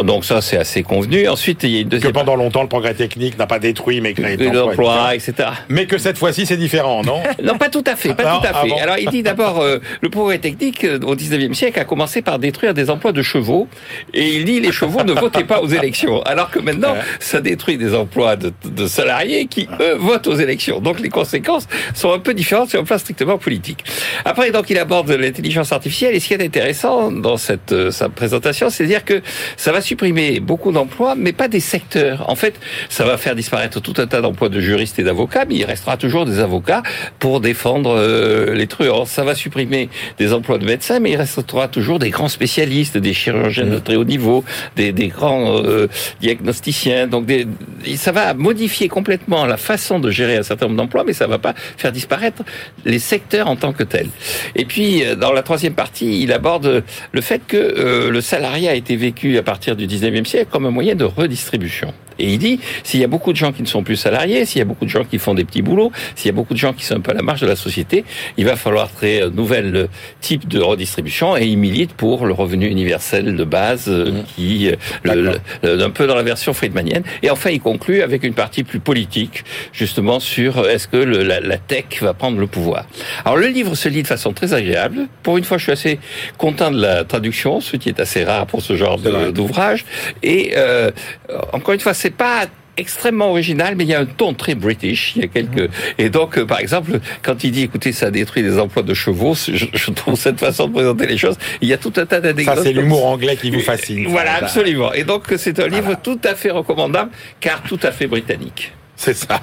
Donc ça, c'est assez convenu. Ensuite, il y a une deuxième... Que pendant longtemps, le progrès technique n'a pas détruit, mais créé l'emploi, etc. Mais que cette fois-ci, c'est différent, non Non, pas tout à fait, pas tout à fait. Alors il dit d'abord, euh, le progrès technique euh, au 19e siècle a commencé par détruire des emplois de chevaux, et il dit les chevaux ne votaient pas aux élections, alors que maintenant ça détruit des emplois de, de salariés qui eux votent aux élections. Donc les conséquences sont un peu différentes sur un plan strictement politique. Après donc il aborde l'intelligence artificielle, et ce qui est intéressant dans cette euh, sa présentation, c'est dire que ça va supprimer beaucoup d'emplois, mais pas des secteurs. En fait, ça va faire disparaître tout un tas d'emplois de juristes et d'avocats, mais il restera toujours des avocats pour défendre les truands. Ça va supprimer des emplois de médecins, mais il restera toujours des grands spécialistes, des chirurgiens de très haut niveau, des, grands euh, diagnosticiens. Donc, ça va modifier complètement la façon de gérer un certain nombre d'emplois, mais ça va pas faire disparaître les secteurs en tant que tels. Et puis, euh, dans la troisième partie, il aborde le fait que euh, le salariat a été vécu à partir du 19e siècle comme un moyen de redistribution. Et il dit, s'il y a beaucoup de gens qui ne sont plus salariés, s'il y a beaucoup de gens qui font des petits boulots, s'il y a beaucoup de gens qui sont un peu à la marge de la société, il va falloir créer un nouvel type de redistribution et il milite pour le revenu universel de base euh, mmh. qui, euh, un peu dans la version friedmanienne. Et enfin, il conclut avec une partie plus politique, justement sur euh, est-ce que la, la, tech va prendre le pouvoir. Alors le livre se lit de façon très agréable. Pour une fois, je suis assez content de la traduction, ce qui est assez rare pour ce genre d'ouvrage. Et euh, encore une fois, c'est pas extrêmement original, mais il y a un ton très british. Il y a quelques et donc, euh, par exemple, quand il dit, écoutez, ça détruit des emplois de chevaux, je, trouve cette façon de présenter les choses. Il y a tout un tas d'anecdotes. Ça, c'est l'humour anglais qui vous fascine. Voilà, absolument. Et donc, c'est un livre tout à fait recommandable, car tout à fait britannique. C'est ça.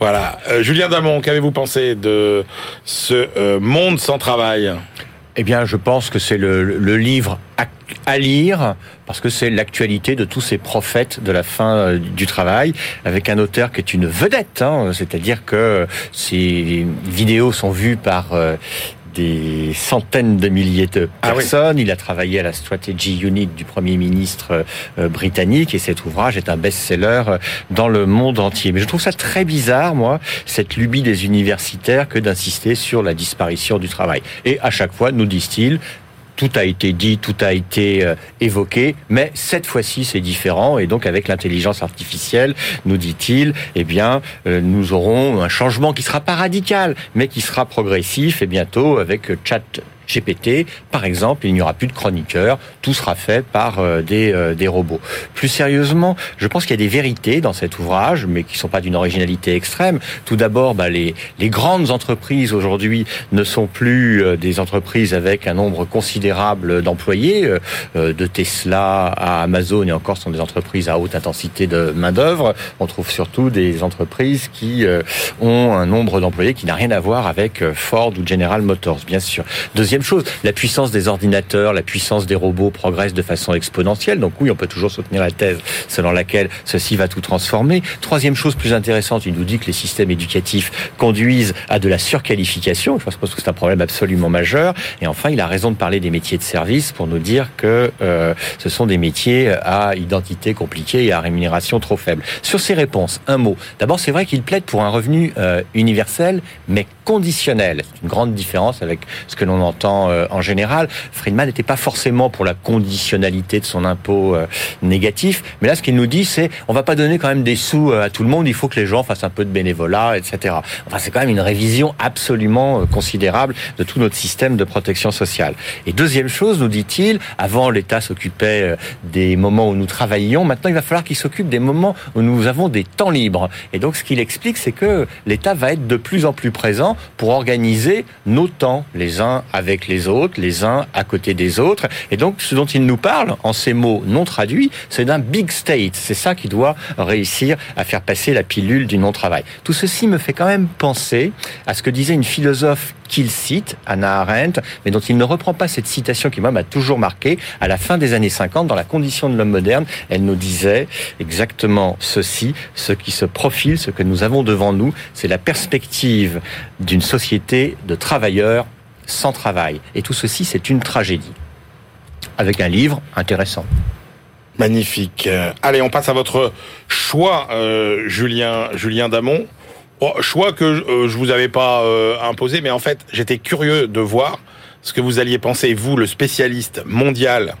Voilà. Euh, Julien Damon, qu'avez-vous pensé de ce euh, monde sans travail? Eh bien, je pense que c'est le, le, livre à, lire parce que c'est l'actualité de tous ces prophètes de la fin euh, du travail, avec un auteur qui est une vedette, hein, c'est-à-dire que ces vidéos sont vues par euh, des centaines de milliers de ah personnes. Il a travaillé à la Strategy Unit du Premier ministre euh, britannique et cet ouvrage est un best-seller dans le monde entier. Mais je trouve ça très bizarre, moi, cette lubie des universitaires que d'insister sur la disparition du travail. Et à chaque fois, nous disent-ils, tout a été dit, tout a été euh, évoqué, mais cette fois-ci c'est différent et donc avec l'intelligence artificielle, nous dit-il, eh bien euh, nous aurons un changement qui sera pas radical, mais qui sera progressif et bientôt avec Chat GPT, par exemple, il n'y aura plus de chroniqueurs, tout sera fait par euh, des, euh, des robots. Plus sérieusement, je pense qu'il y a des vérités dans cet ouvrage, mais qui ne sont pas d'une originalité extrême. Tout d'abord, bah, les, les grandes entreprises aujourd'hui ne sont plus euh, des entreprises avec un nombre considérable d'employés. De Tesla à Amazon et encore sont des entreprises à haute intensité de main-d'œuvre. On trouve surtout des entreprises qui ont un nombre d'employés qui n'a rien à voir avec Ford ou General Motors, bien sûr. Deuxième chose, la puissance des ordinateurs, la puissance des robots progresse de façon exponentielle. Donc oui, on peut toujours soutenir la thèse selon laquelle ceci va tout transformer. Troisième chose plus intéressante, il nous dit que les systèmes éducatifs conduisent à de la surqualification. Je pense que c'est un problème absolument majeur. Et enfin, il a raison de parler des métiers de service pour nous dire que euh, ce sont des métiers à identité compliquée et à rémunération trop faible. Sur ces réponses, un mot. D'abord, c'est vrai qu'il plaide pour un revenu euh, universel, mais conditionnel. C'est une grande différence avec ce que l'on entend euh, en général. Friedman n'était pas forcément pour la conditionnalité de son impôt euh, négatif, mais là, ce qu'il nous dit, c'est on va pas donner quand même des sous euh, à tout le monde. Il faut que les gens fassent un peu de bénévolat, etc. Enfin, c'est quand même une révision absolument considérable de tout notre système de protection sociale. Et deuxième chose, nous dit-il, avant l'État s'occupait des moments où nous travaillions, maintenant il va falloir qu'il s'occupe des moments où nous avons des temps libres. Et donc, ce qu'il explique, c'est que l'État va être de plus en plus présent pour organiser nos temps les uns avec les autres, les uns à côté des autres. Et donc, ce dont il nous parle, en ces mots non traduits, c'est d'un big state. C'est ça qui doit réussir à faire passer la pilule du non-travail. Tout ceci me fait quand même penser à ce que disait une philosophe qu'il cite, Anna Arendt, mais dont il ne reprend pas cette citation qui, moi, m'a toujours marqué. À la fin des années 50, dans la condition de l'homme moderne, elle nous disait exactement ceci, ce qui se profile, ce que nous avons devant nous, c'est la perspective d'une société de travailleurs sans travail. Et tout ceci, c'est une tragédie. Avec un livre intéressant. Magnifique. Allez, on passe à votre choix, euh, Julien, Julien Damon. Oh, choix que euh, je vous avais pas euh, imposé, mais en fait, j'étais curieux de voir ce que vous alliez penser, vous, le spécialiste mondial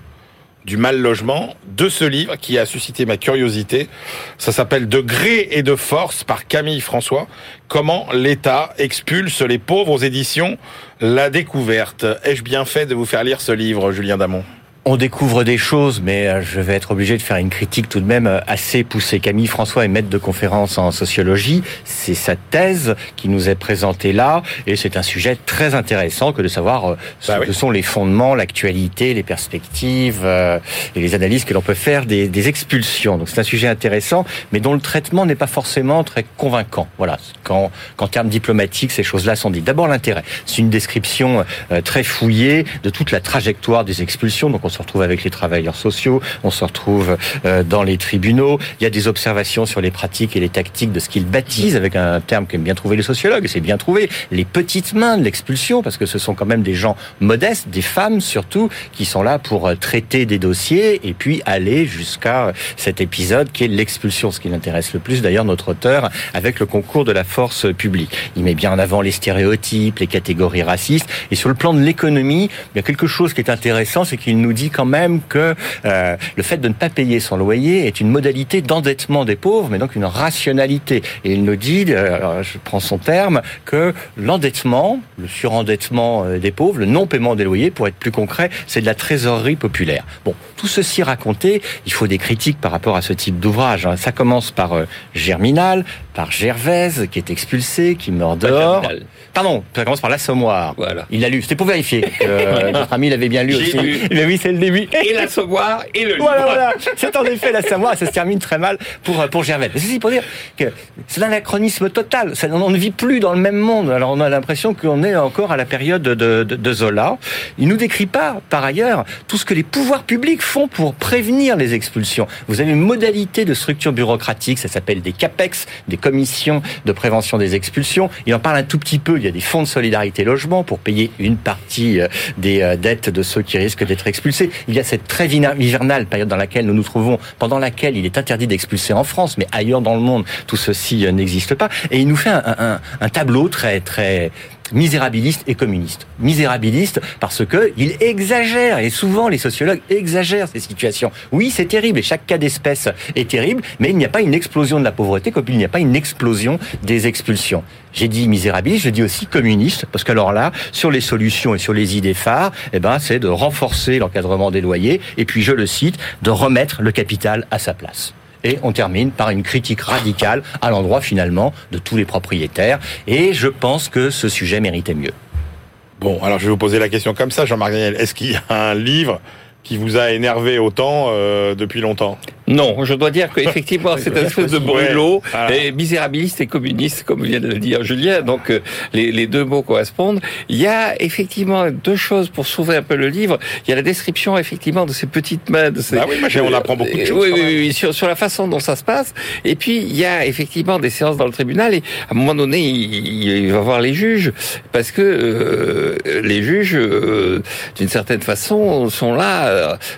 du mal logement, de ce livre qui a suscité ma curiosité. Ça s'appelle De gré et de force par Camille François. Comment l'État expulse les pauvres aux éditions La Découverte. Ai-je bien fait de vous faire lire ce livre, Julien Damon? On découvre des choses, mais euh, je vais être obligé de faire une critique tout de même euh, assez poussée. Camille François est maître de conférence en sociologie. C'est sa thèse qui nous est présentée là, et c'est un sujet très intéressant que de savoir euh, ce bah que sont les fondements, l'actualité, les perspectives et les analyses que l'on peut faire des, des expulsions. Donc c'est un sujet intéressant, mais dont le traitement n'est pas forcément très convaincant. Voilà, quand, qu'en termes diplomatiques, ces choses-là sont dites. D'abord l'intérêt. C'est une description très fouillée de toute la trajectoire des expulsions. Donc on se retrouve avec les travailleurs sociaux, on se retrouve euh, dans les tribunaux. Il y a des observations sur les pratiques et les tactiques de ce qu'ils baptisent, avec un terme qu'aiment bien trouver les sociologues, et c'est bien trouvé, les petites mains de l'expulsion, parce que ce sont quand même des gens modestes, des femmes surtout, qui sont là pour euh, traiter des dossiers et puis aller jusqu'à cet épisode qui est l'expulsion, ce qui l'intéresse le plus d'ailleurs notre auteur avec le concours de la force publique. Il met bien en avant les stéréotypes, les catégories racistes, et sur le plan de l'économie, il y a quelque chose qui est intéressant, c'est qu'il nous dit quand même que euh, le fait de ne pas payer son loyer est une modalité d'endettement des pauvres, mais donc une rationalité. Et il nous dit, euh, je prends son terme, que l'endettement, le surendettement euh, des pauvres, le non-paiement des loyers, pour être plus concret, c'est de la trésorerie populaire. Bon, tout ceci raconté, il faut des critiques par rapport à ce type d'ouvrage. Hein. Ça commence par Germinal, par Gervaise, qui est expulsé, qui meurt dehors. Pardon, ça commence par l'Assommoir. Voilà. Il l'a lu. C'était pour vérifier que notre ami l'avait bien lu aussi. Mais oui, c'est le début. Et l'Assommoir et le livre. Voilà, voilà. C'est en effet l'Assommoir ça se termine très mal pour, pour Gervaise. Mais ceci pour dire que c'est un anachronisme total. On ne vit plus dans le même monde. Alors on a l'impression qu'on est encore à la période de, de, de Zola. Il nous décrit pas, par ailleurs, tout ce que les pouvoirs publics font pour prévenir les expulsions. Vous avez une modalité de structure bureaucratique, ça s'appelle des CAPEX, des commissions de prévention des expulsions. Il en parle un tout petit peu. Il y a des fonds de solidarité logement pour payer une partie euh, des euh, dettes de ceux qui risquent d'être expulsés. Il y a cette très hivernale période dans laquelle nous nous trouvons, pendant laquelle il est interdit d'expulser en France, mais ailleurs dans le monde, tout ceci euh, n'existe pas. Et il nous fait un tableau très très misérabiliste et communiste. Misérabiliste parce que il exagère et souvent les sociologues exagèrent ces situations. Oui, c'est terrible et chaque cas d'espèce est terrible, mais il n'y a pas une explosion de la pauvreté comme il n'y a pas une explosion des expulsions. J'ai dit misérabiliste, je dis aussi communiste parce qu'alors là, sur les solutions et sur les idées phares, eh ben c'est de renforcer l'encadrement des loyers et puis je le cite, de remettre le capital à sa place. Et on termine par une critique radicale à l'endroit finalement de tous les propriétaires. Et je pense que ce sujet méritait mieux. Bon, alors je vais vous poser la question comme ça, Jean-Marc Daniel. Est-ce qu'il y a un livre qui vous a énervé autant euh, depuis longtemps non, je dois dire qu'effectivement, c'est un espèce de brûlot, et misérabiliste et communiste, comme vient de le dire Julien, donc euh, les, les, deux mots correspondent. Il y a effectivement deux choses pour sauver un peu le livre. Il y a la description, effectivement, de ces petites mains. De ces... Ah oui, on apprend beaucoup de choses. Oui, oui, oui, sur, sur, la façon dont ça se passe. Et puis, il y a effectivement des séances dans le tribunal, et à un moment donné, il, il va voir les juges, parce que euh, les juges, euh, d'une certaine façon, sont là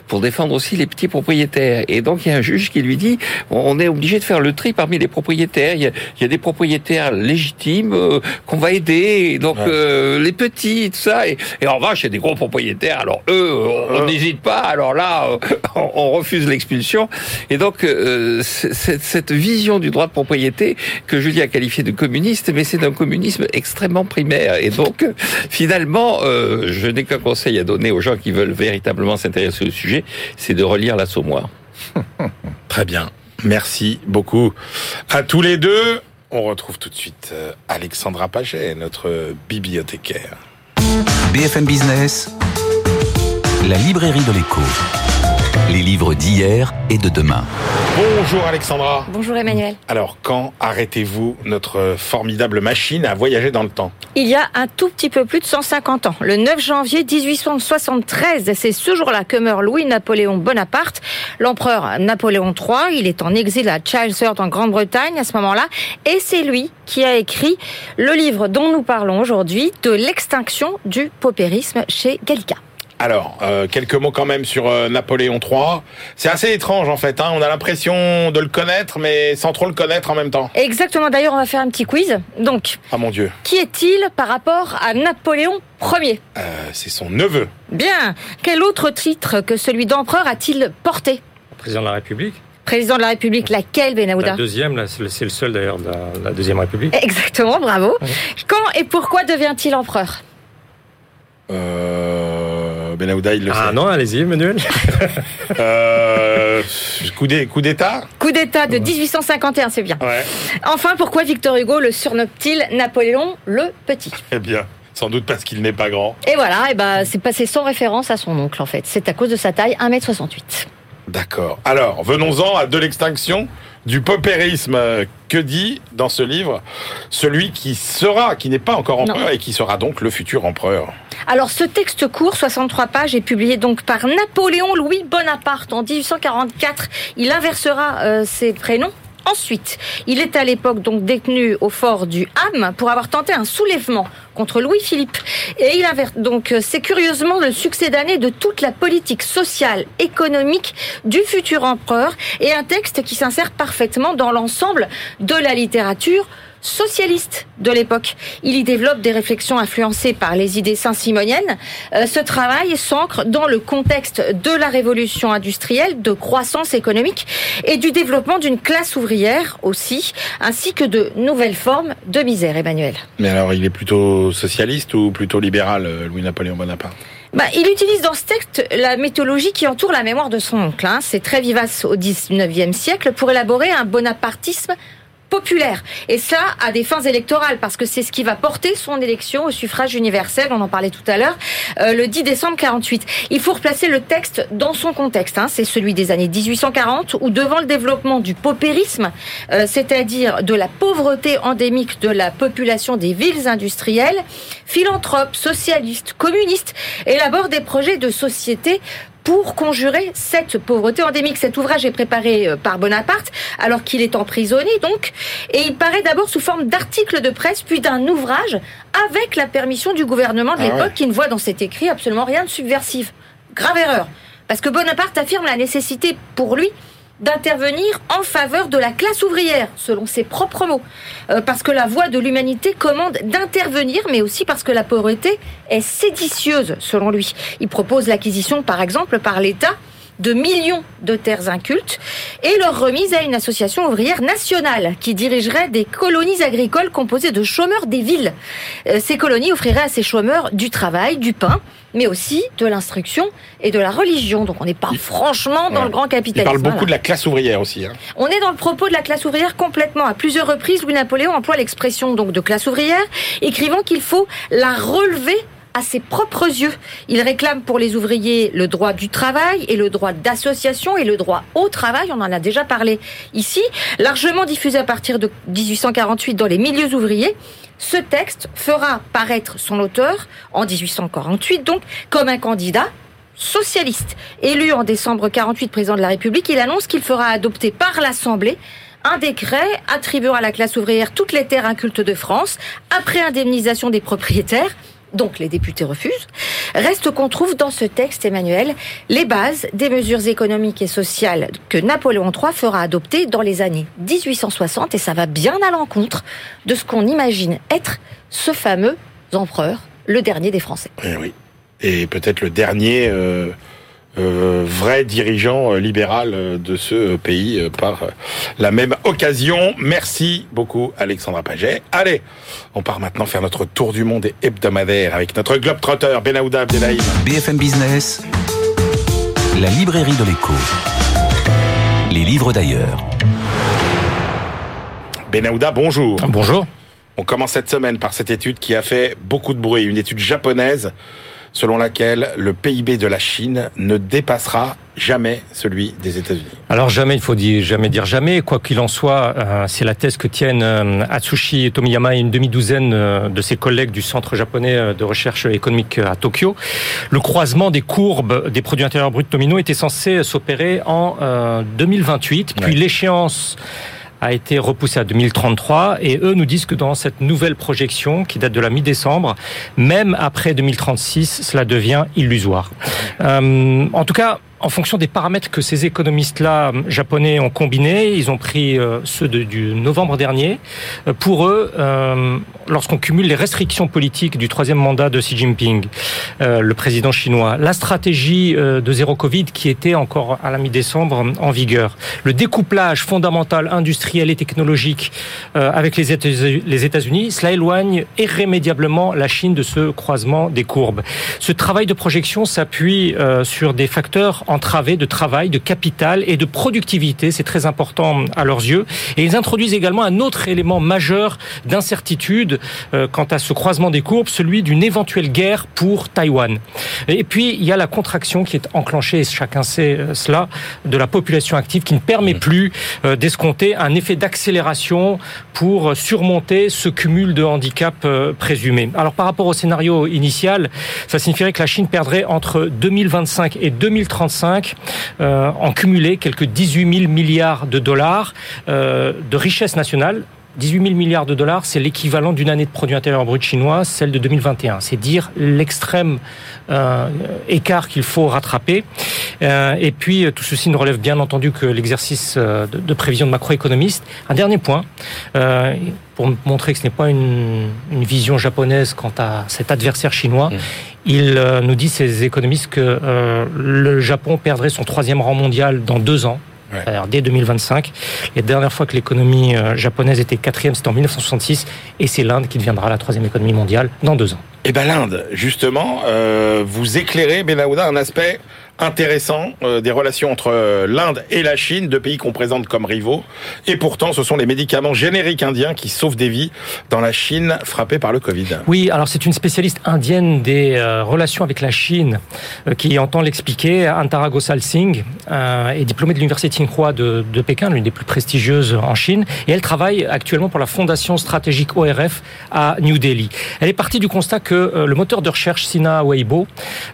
pour défendre aussi les petits propriétaires. Et donc, il y a un juge qui lui dit on est obligé de faire le tri parmi les propriétaires. Il y a, des propriétaires légitimes euh, qu'on va aider, donc euh, les petits, tout ça. Et, en revanche, il y a des gros propriétaires. Alors eux, on n'hésite pas. Alors là, euh, on, refuse l'expulsion. Et donc cette vision du droit de propriété que Julie a qualifié de communiste, mais c'est un communisme extrêmement primaire. Et donc finalement, je n'ai qu'un conseil à donner aux gens qui veulent véritablement s'intéresser au sujet, c'est de relire l'Assommoir. Très bien. Merci beaucoup à tous les deux. On retrouve tout de suite euh, Alexandra Paget, notre bibliothécaire. BFM Business, la librairie de l'écho. Les livres d'hier et de demain. Bonjour Alexandra. Bonjour Emmanuel. Alors quand arrêtez-vous notre formidable machine à voyager dans le temps? Il y a un tout petit peu plus de 150 ans, le 9 janvier 1873, c'est ce jour-là que meurt Louis-Napoléon Bonaparte, l'empereur Napoléon III. Il est en exil à Charlesworth en Grande-Bretagne à ce moment-là, et c'est lui qui a écrit le livre dont nous parlons aujourd'hui, de l'extinction du paupérisme chez Gallica. Alors, euh, quelques mots quand même sur euh, Napoléon III. C'est assez étrange en fait. Hein. On a l'impression de le connaître, mais sans trop le connaître en même temps. Exactement. D'ailleurs, on va faire un petit quiz. Donc, ah mon Dieu. Qui est-il par rapport à Napoléon Ier euh, C'est son neveu. Bien. Quel autre titre que celui d'empereur a-t-il porté? Président de la République. Président de la République, laquelle, Benahouda? La deuxième, c'est le seul d'ailleurs de la, deuxième République. Exactement, bravo. Quand et pourquoi devient-il empereur? Euh... Benahouda, il le ah non, allez-y, Emmanuel. euh, coup d'État Coup d'État de 1851, c'est bien. Enfin, pourquoi Victor Hugo le surnomme-t-il Napoléon le Petit? Eh bien, sans doute parce qu'il n'est pas grand. Et voilà, et ben, c'est passé sans référence à son oncle, en fait. C'est à cause de sa taille, 1m68. D'accord. Alors, venons-en à de l'extinction du paupérisme. Que dit dans ce livre celui qui sera, qui n'est pas encore empereur et qui sera donc le futur empereur Alors ce texte court, 63 pages, est publié donc par Napoléon Louis Bonaparte en 1844. Il inversera euh, ses prénoms Ensuite, il est à l'époque donc détenu au fort du Ham pour avoir tenté un soulèvement contre Louis-Philippe. Et il donc, c'est curieusement le succès d'année de toute la politique sociale, économique du futur empereur et un texte qui s'insère parfaitement dans l'ensemble de la littérature socialiste de l'époque. Il y développe des réflexions influencées par les idées saint-simoniennes. Euh, ce travail s'ancre dans le contexte de la révolution industrielle, de croissance économique et du développement d'une classe ouvrière aussi, ainsi que de nouvelles formes de misère, Emmanuel. Mais alors, il est plutôt socialiste ou plutôt libéral, euh, Louis-Napoléon Bonaparte? Bah, il utilise dans ce texte la mythologie qui entoure la mémoire de son oncle. Hein. C'est très vivace au XIXe siècle pour élaborer un bonapartisme populaire. Et ça à des fins électorales, parce que c'est ce qui va porter son élection au suffrage universel, on en parlait tout à l'heure, euh, le 10 décembre 48. Il faut replacer le texte dans son contexte. Hein. C'est celui des années 1840, où devant le développement du paupérisme, euh, c'est-à-dire de la pauvreté endémique de la population des villes industrielles, philanthropes, socialistes, communistes élaborent des projets de société pour conjurer cette pauvreté endémique. Cet ouvrage est préparé euh, par Bonaparte alors qu'il est emprisonné donc et il paraît d'abord sous forme d'article de presse puis d'un ouvrage avec la permission du gouvernement de ah l'époque qui ne voit dans cet écrit absolument rien de subversif. Grave erreur. Parce que Bonaparte affirme la nécessité pour lui d'intervenir en faveur de la classe ouvrière, selon ses propres mots. Euh, parce que la voix de l'humanité commande d'intervenir, mais aussi parce que la pauvreté est séditieuse, selon lui. Il propose l'acquisition, par exemple, par l'État de millions de terres incultes et leur remise à une association ouvrière nationale qui dirigerait des colonies agricoles composées de chômeurs des villes. Euh, ces colonies offriraient à ces chômeurs du travail, du pain, mais aussi de l'instruction et de la religion. Donc on n'est pas franchement dans le grand capitalisme. Il parle beaucoup de la classe ouvrière aussi. Hein. On est dans le propos de la classe ouvrière complètement. À plusieurs reprises, Louis-Napoléon emploie l'expression donc de classe ouvrière, écrivant qu'il faut la relever à ses propres yeux. Il réclame pour les ouvriers le droit du travail et le droit d'association et le droit au travail. On en a déjà parlé ici, largement diffusé à partir de 1848 dans les milieux ouvriers. Ce texte fera paraître son auteur en 1848 donc comme un candidat socialiste. Élu en décembre 48 président de la République, il annonce qu'il fera adopter par l'Assemblée un décret attribuant à la classe ouvrière toutes les terres incultes de France, après indemnisation des propriétaires, donc les députés refusent, reste qu'on trouve dans ce texte, Emmanuel, les bases des mesures économiques et sociales que Napoléon III fera adopter dans les années 1860, et ça va bien à l'encontre de ce qu'on imagine être ce fameux empereur, le dernier des Français. Et eh oui, et peut-être le dernier... Euh, vrai dirigeant euh, libéral euh, de ce pays par la même occasion. Merci beaucoup Alexandra Paget. Allez, on part maintenant faire notre tour du monde hebdomadaire avec notre globe-trotteur Benahouda Abdelhaïm. BFM Business, la librairie de l'écho. Les livres d'ailleurs. Benahouda, bonjour. Bonjour. On commence cette semaine par cette étude qui a fait beaucoup de bruit, une étude japonaise selon laquelle le PIB de la Chine ne dépassera jamais celui des États-Unis. Alors jamais, il faut dire, jamais dire jamais. Quoi qu'il en soit, euh, c'est la thèse que tiennent euh, Atsushi Tomiyama et une demi-douzaine euh, de ses collègues du Centre japonais de recherche économique à Tokyo. Le croisement des courbes des produits intérieurs bruts Tomino était censé s'opérer en 2028, puis l'échéance a été repoussé à 2033 et eux nous disent que dans cette nouvelle projection qui date de la mi-décembre, même après 2036, cela devient illusoire. Euh, en tout cas, en fonction des paramètres que ces économistes-là euh, japonais ont combinés, ils ont pris euh, ceux de, du novembre dernier. Euh, pour eux, lorsqu'on cumule les restrictions politiques du troisième mandat de Xi Jinping, le président chinois, la stratégie de zéro Covid qui était encore à la mi-décembre en vigueur, le découplage fondamental industriel et technologique avec les États-Unis, cela éloigne irrémédiablement la Chine de ce croisement des courbes. Ce travail de projection s'appuie sur des facteurs entravés de travail, de capital et de productivité. C'est très important à leurs yeux. Et ils introduisent également un autre élément majeur d'incertitude euh, quant à ce croisement des courbes, celui d'une éventuelle guerre pour Taïwan. Et puis, il y a la contraction qui est enclenchée, et chacun sait euh, cela, de la population active qui ne permet mmh. plus euh, d'escompter un effet d'accélération pour surmonter ce cumul de handicaps présumés. Alors, par rapport au scénario initial, ça signifierait que la Chine perdrait entre 2025 et 2035 euh, en cumulé quelques 18 000 milliards de dollars euh, de richesse nationale 18 000 milliards de dollars, c'est l'équivalent d'une année de produit intérieur brut chinois, celle de 2021. C'est dire l'extrême euh, écart qu'il faut rattraper. Et puis, tout ceci ne relève bien entendu que l'exercice de, prévision de macroéconomiste. Un dernier point, pour montrer que ce n'est pas une, une, vision japonaise quant à cet adversaire chinois. Mmh. Il euh, nous dit, ces économistes, que euh, le Japon perdrait son troisième rang mondial dans deux ans. dès 2025. La dernière fois que l'économie euh, japonaise était quatrième, c'était en 1966, et c'est l'Inde qui deviendra la troisième économie mondiale dans deux ans. Eh ben l'Inde, justement, vous éclairez, Benaouda, un aspect intéressant euh, des relations entre euh, l'Inde et la Chine, deux pays qu'on présente comme rivaux. Et pourtant, ce sont les médicaments génériques indiens qui sauvent des vies dans la Chine frappée par le Covid. Oui, alors c'est une spécialiste indienne des euh, relations avec la Chine qui entend l'expliquer. Antara Gosal Singh est diplômée de l'université Tsinghua de, de Pékin, l'une des plus prestigieuses en Chine, et elle travaille actuellement pour la fondation stratégique ORF à New Delhi. Elle est partie du constat que le moteur de recherche Sina Weibo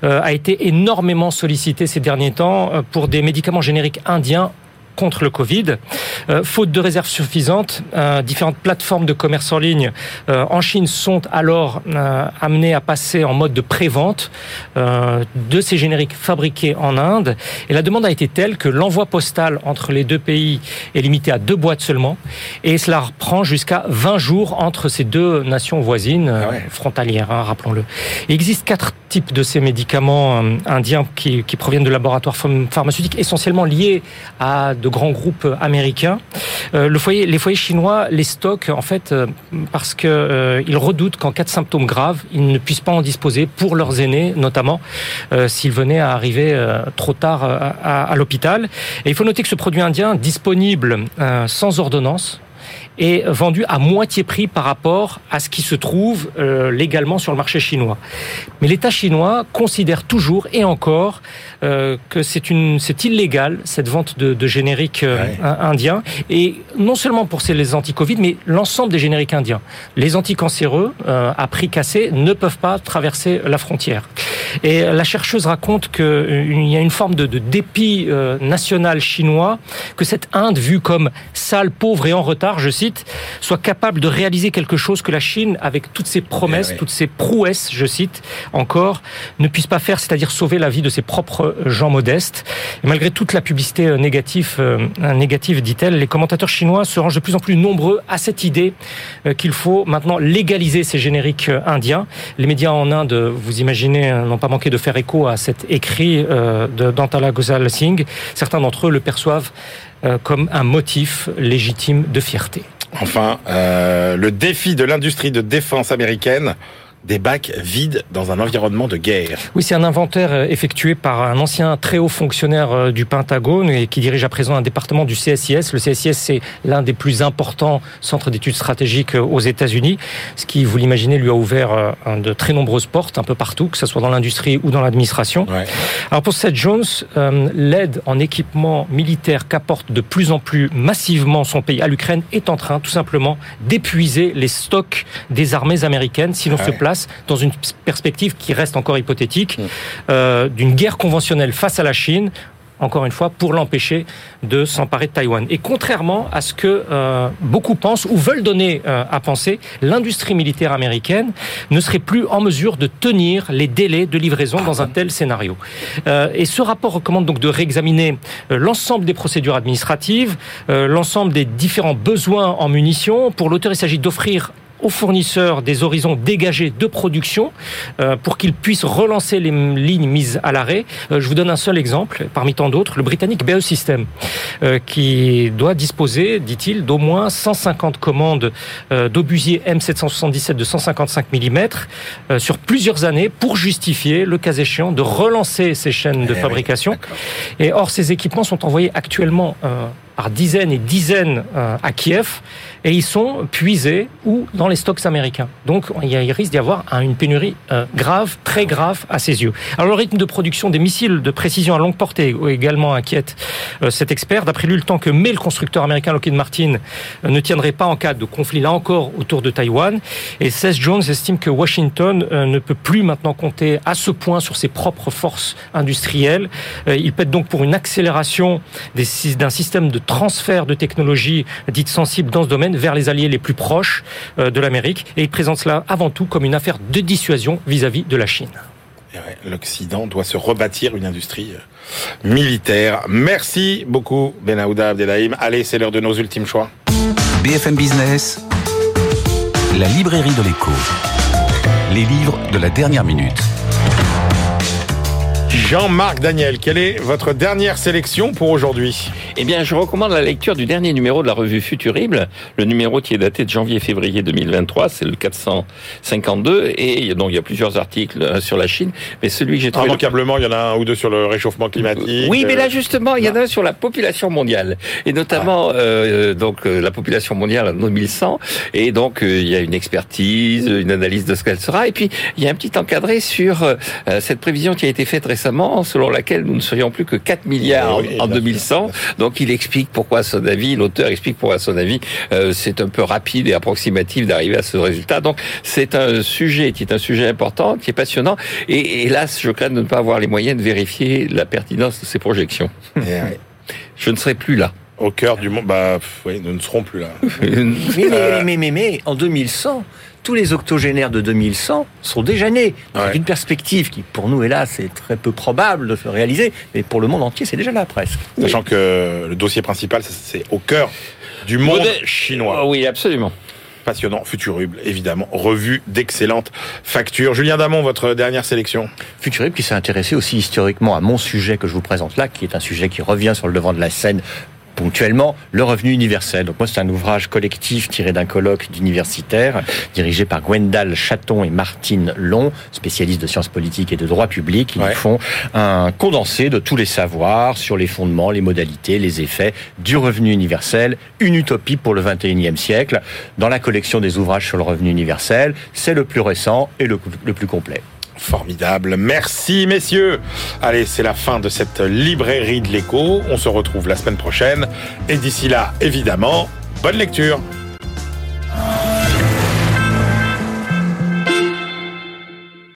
a été énormément sollicité ces derniers temps euh, pour des médicaments génériques indiens contre le Covid. Euh, faute de réserves suffisantes, euh, différentes plateformes de commerce en ligne euh, en Chine sont alors amenées à passer en mode de pré-vente de ces génériques fabriqués en Inde. Et la demande a été telle que l'envoi postal entre les deux pays est limité à deux boîtes seulement. Et cela reprend jusqu'à 20 jours entre ces deux nations voisines, ah frontalières, hein, rappelons-le. Il existe quatre types de ces médicaments indiens qui, qui proviennent de laboratoires pharmaceutiques essentiellement liés à de grands groupes américains. Euh, les foyers chinois les stockent en fait euh, parce que euh, redoutent qu'en cas de symptômes graves, ils ne puissent pas en disposer pour leurs aînés, notamment s'ils venaient à arriver trop tard à, à l'hôpital. Et il faut noter que ce produit indien disponible sans ordonnance est vendu à moitié prix par rapport à ce qui se trouve euh, légalement sur le marché chinois. Mais l'État chinois considère toujours et encore euh, que c'est une c'est illégal cette vente de, de génériques euh, indiens et non seulement pour ces les anti-Covid mais l'ensemble des génériques indiens. Les anticancéreux à prix cassé ne peuvent pas traverser la frontière. Et la chercheuse raconte qu'il y a une forme de, de dépit national chinois que cette Inde vue comme sale, pauvre et en retard, je cite soit capable de réaliser quelque chose que la Chine, avec toutes ses promesses, eh toutes ses prouesses, je cite encore, ne puisse pas faire, c'est-à-dire sauver la vie de ses propres gens modestes. Et malgré toute la publicité euh, négative, euh, négative dit-elle, les commentateurs chinois se rangent de plus en plus nombreux à cette idée euh, qu'il faut maintenant légaliser ces génériques indiens. Les médias en Inde, vous imaginez, n'ont pas manqué de faire écho à cet écrit de Dantala Gosal Singh. Certains d'entre eux le perçoivent comme un motif légitime de fierté. Enfin, euh, le défi de l'industrie de défense américaine des bacs vides dans un environnement de guerre. Oui, c'est un inventaire euh, effectué par un ancien très haut fonctionnaire euh, du Pentagone et qui dirige à présent un département du CSIS. Le CSIS, c'est l'un des plus importants centres d'études stratégiques euh, aux États-Unis, ce qui, vous l'imaginez, lui a ouvert de très nombreuses portes un peu partout, que ce soit dans l'industrie ou dans l'administration. Ouais. Alors pour Seth Jones, l'aide en équipement militaire qu'apporte de plus en plus massivement son pays à l'Ukraine est en train tout simplement d'épuiser les stocks des armées américaines si l'on se place dans une perspective qui reste encore hypothétique, euh, d'une guerre conventionnelle face à la Chine encore une fois, pour l'empêcher de s'emparer de Taïwan. Et contrairement à ce que euh, beaucoup pensent ou veulent donner euh, à penser, l'industrie militaire américaine ne serait plus en mesure de tenir les délais de livraison dans un tel scénario. et ce rapport recommande donc de réexaminer l'ensemble des procédures administratives, l'ensemble des différents besoins en munitions. Pour l'auteur, il s'agit d'offrir aux fournisseurs des horizons dégagés de production euh, pour qu'ils puissent relancer les lignes mises à l'arrêt. Euh, je vous donne un seul exemple, parmi tant d'autres, le britannique BE System, euh, qui doit disposer, dit-il, d'au moins 150 commandes d'obusiers M777 de 155 mm sur plusieurs années pour justifier, le cas échéant, de relancer ces chaînes de eh fabrication. et or, ces équipements sont envoyés actuellement par dizaines et dizaines à Kiev et ils sont puisés ou dans les stocks américains. Donc il, risque d'y avoir une pénurie euh, grave, très grave à ses yeux. Alors le rythme de production des missiles de précision à longue portée également inquiète euh, cet expert. D'après lui, le temps que met le constructeur américain Lockheed Martin euh, ne tiendrait pas en cas de conflit là encore autour de Taïwan. Et Seth Jones estime que Washington ne peut plus maintenant compter à ce point sur ses propres forces industrielles. il être donc pour une accélération d'un système de transfert de technologies dites sensibles dans ce domaine vers les alliés les plus proches euh, de l'Amérique et il présente cela avant tout comme une affaire de dissuasion vis-à-vis de la Chine. L'Occident doit se rebâtir une industrie euh, militaire. Merci beaucoup, Benahouda Abdelhaim. Allez, c'est l'heure de nos ultimes choix. BFM Business, la librairie de l'écho. Les livres de la dernière minute. Jean-Marc Daniel, quelle est votre dernière sélection pour aujourd'hui Eh bien, je recommande la lecture du dernier numéro de la revue Futurible, le numéro qui est daté de janvier-février 2023, c'est le 452, et donc il y a plusieurs articles euh, sur la Chine, mais celui que j'ai trouvé... Immanquablement, il y en a un ou deux sur le réchauffement climatique. Oui, mais là justement, il y en a un sur la population mondiale, et notamment ah. euh, donc euh, la population mondiale en 2100, et donc il y a une expertise, une analyse de ce qu'elle sera, et puis il y a un petit encadré sur cette prévision qui a été faite récemment selon laquelle nous ne serions plus que 4 milliards en 2100. Donc il explique pourquoi, à son avis, l'auteur explique pourquoi, à son avis, euh, c'est un peu rapide et approximatif d'arriver à ce résultat. Donc c'est un sujet qui est un sujet important, qui est passionnant. Et hélas, je crains de ne pas avoir les moyens de vérifier la pertinence de ces projections. Eh je ne serai plus là. Au cœur du monde. Bah, oui, nous ne serons plus là. mais, mais, mais, mais, en 2100, tous les octogénaires de 2100 sont déjà nés. C'est une perspective qui, pour nous, hélas, est très peu probable de se réaliser, mais pour le monde entier, c'est déjà là presque. Sachant que le dossier principal, c'est au cœur du monde chinois. Oui, absolument passionnant, Futurub, évidemment, revue d'excellentes factures. Julien Damon, votre dernière sélection Futurub qui s'est intéressé aussi historiquement à mon sujet que je vous présente là, qui est un sujet qui revient sur le devant de la scène ponctuellement le revenu universel. Donc moi, c'est un ouvrage collectif tiré d'un colloque d'universitaires dirigé par Gwendal Chaton et Martine Long, spécialistes de sciences politiques et de droit public. Ils font un condensé de tous les savoirs sur les fondements, les modalités, les effets du revenu universel, une utopie pour le 21e siècle. Dans la collection des ouvrages sur le revenu universel, c'est le plus récent et le, le plus complet formidable. Merci messieurs. Allez, c'est la fin de cette librairie de l'écho. On se retrouve la semaine prochaine. Et d'ici là, évidemment, bonne lecture.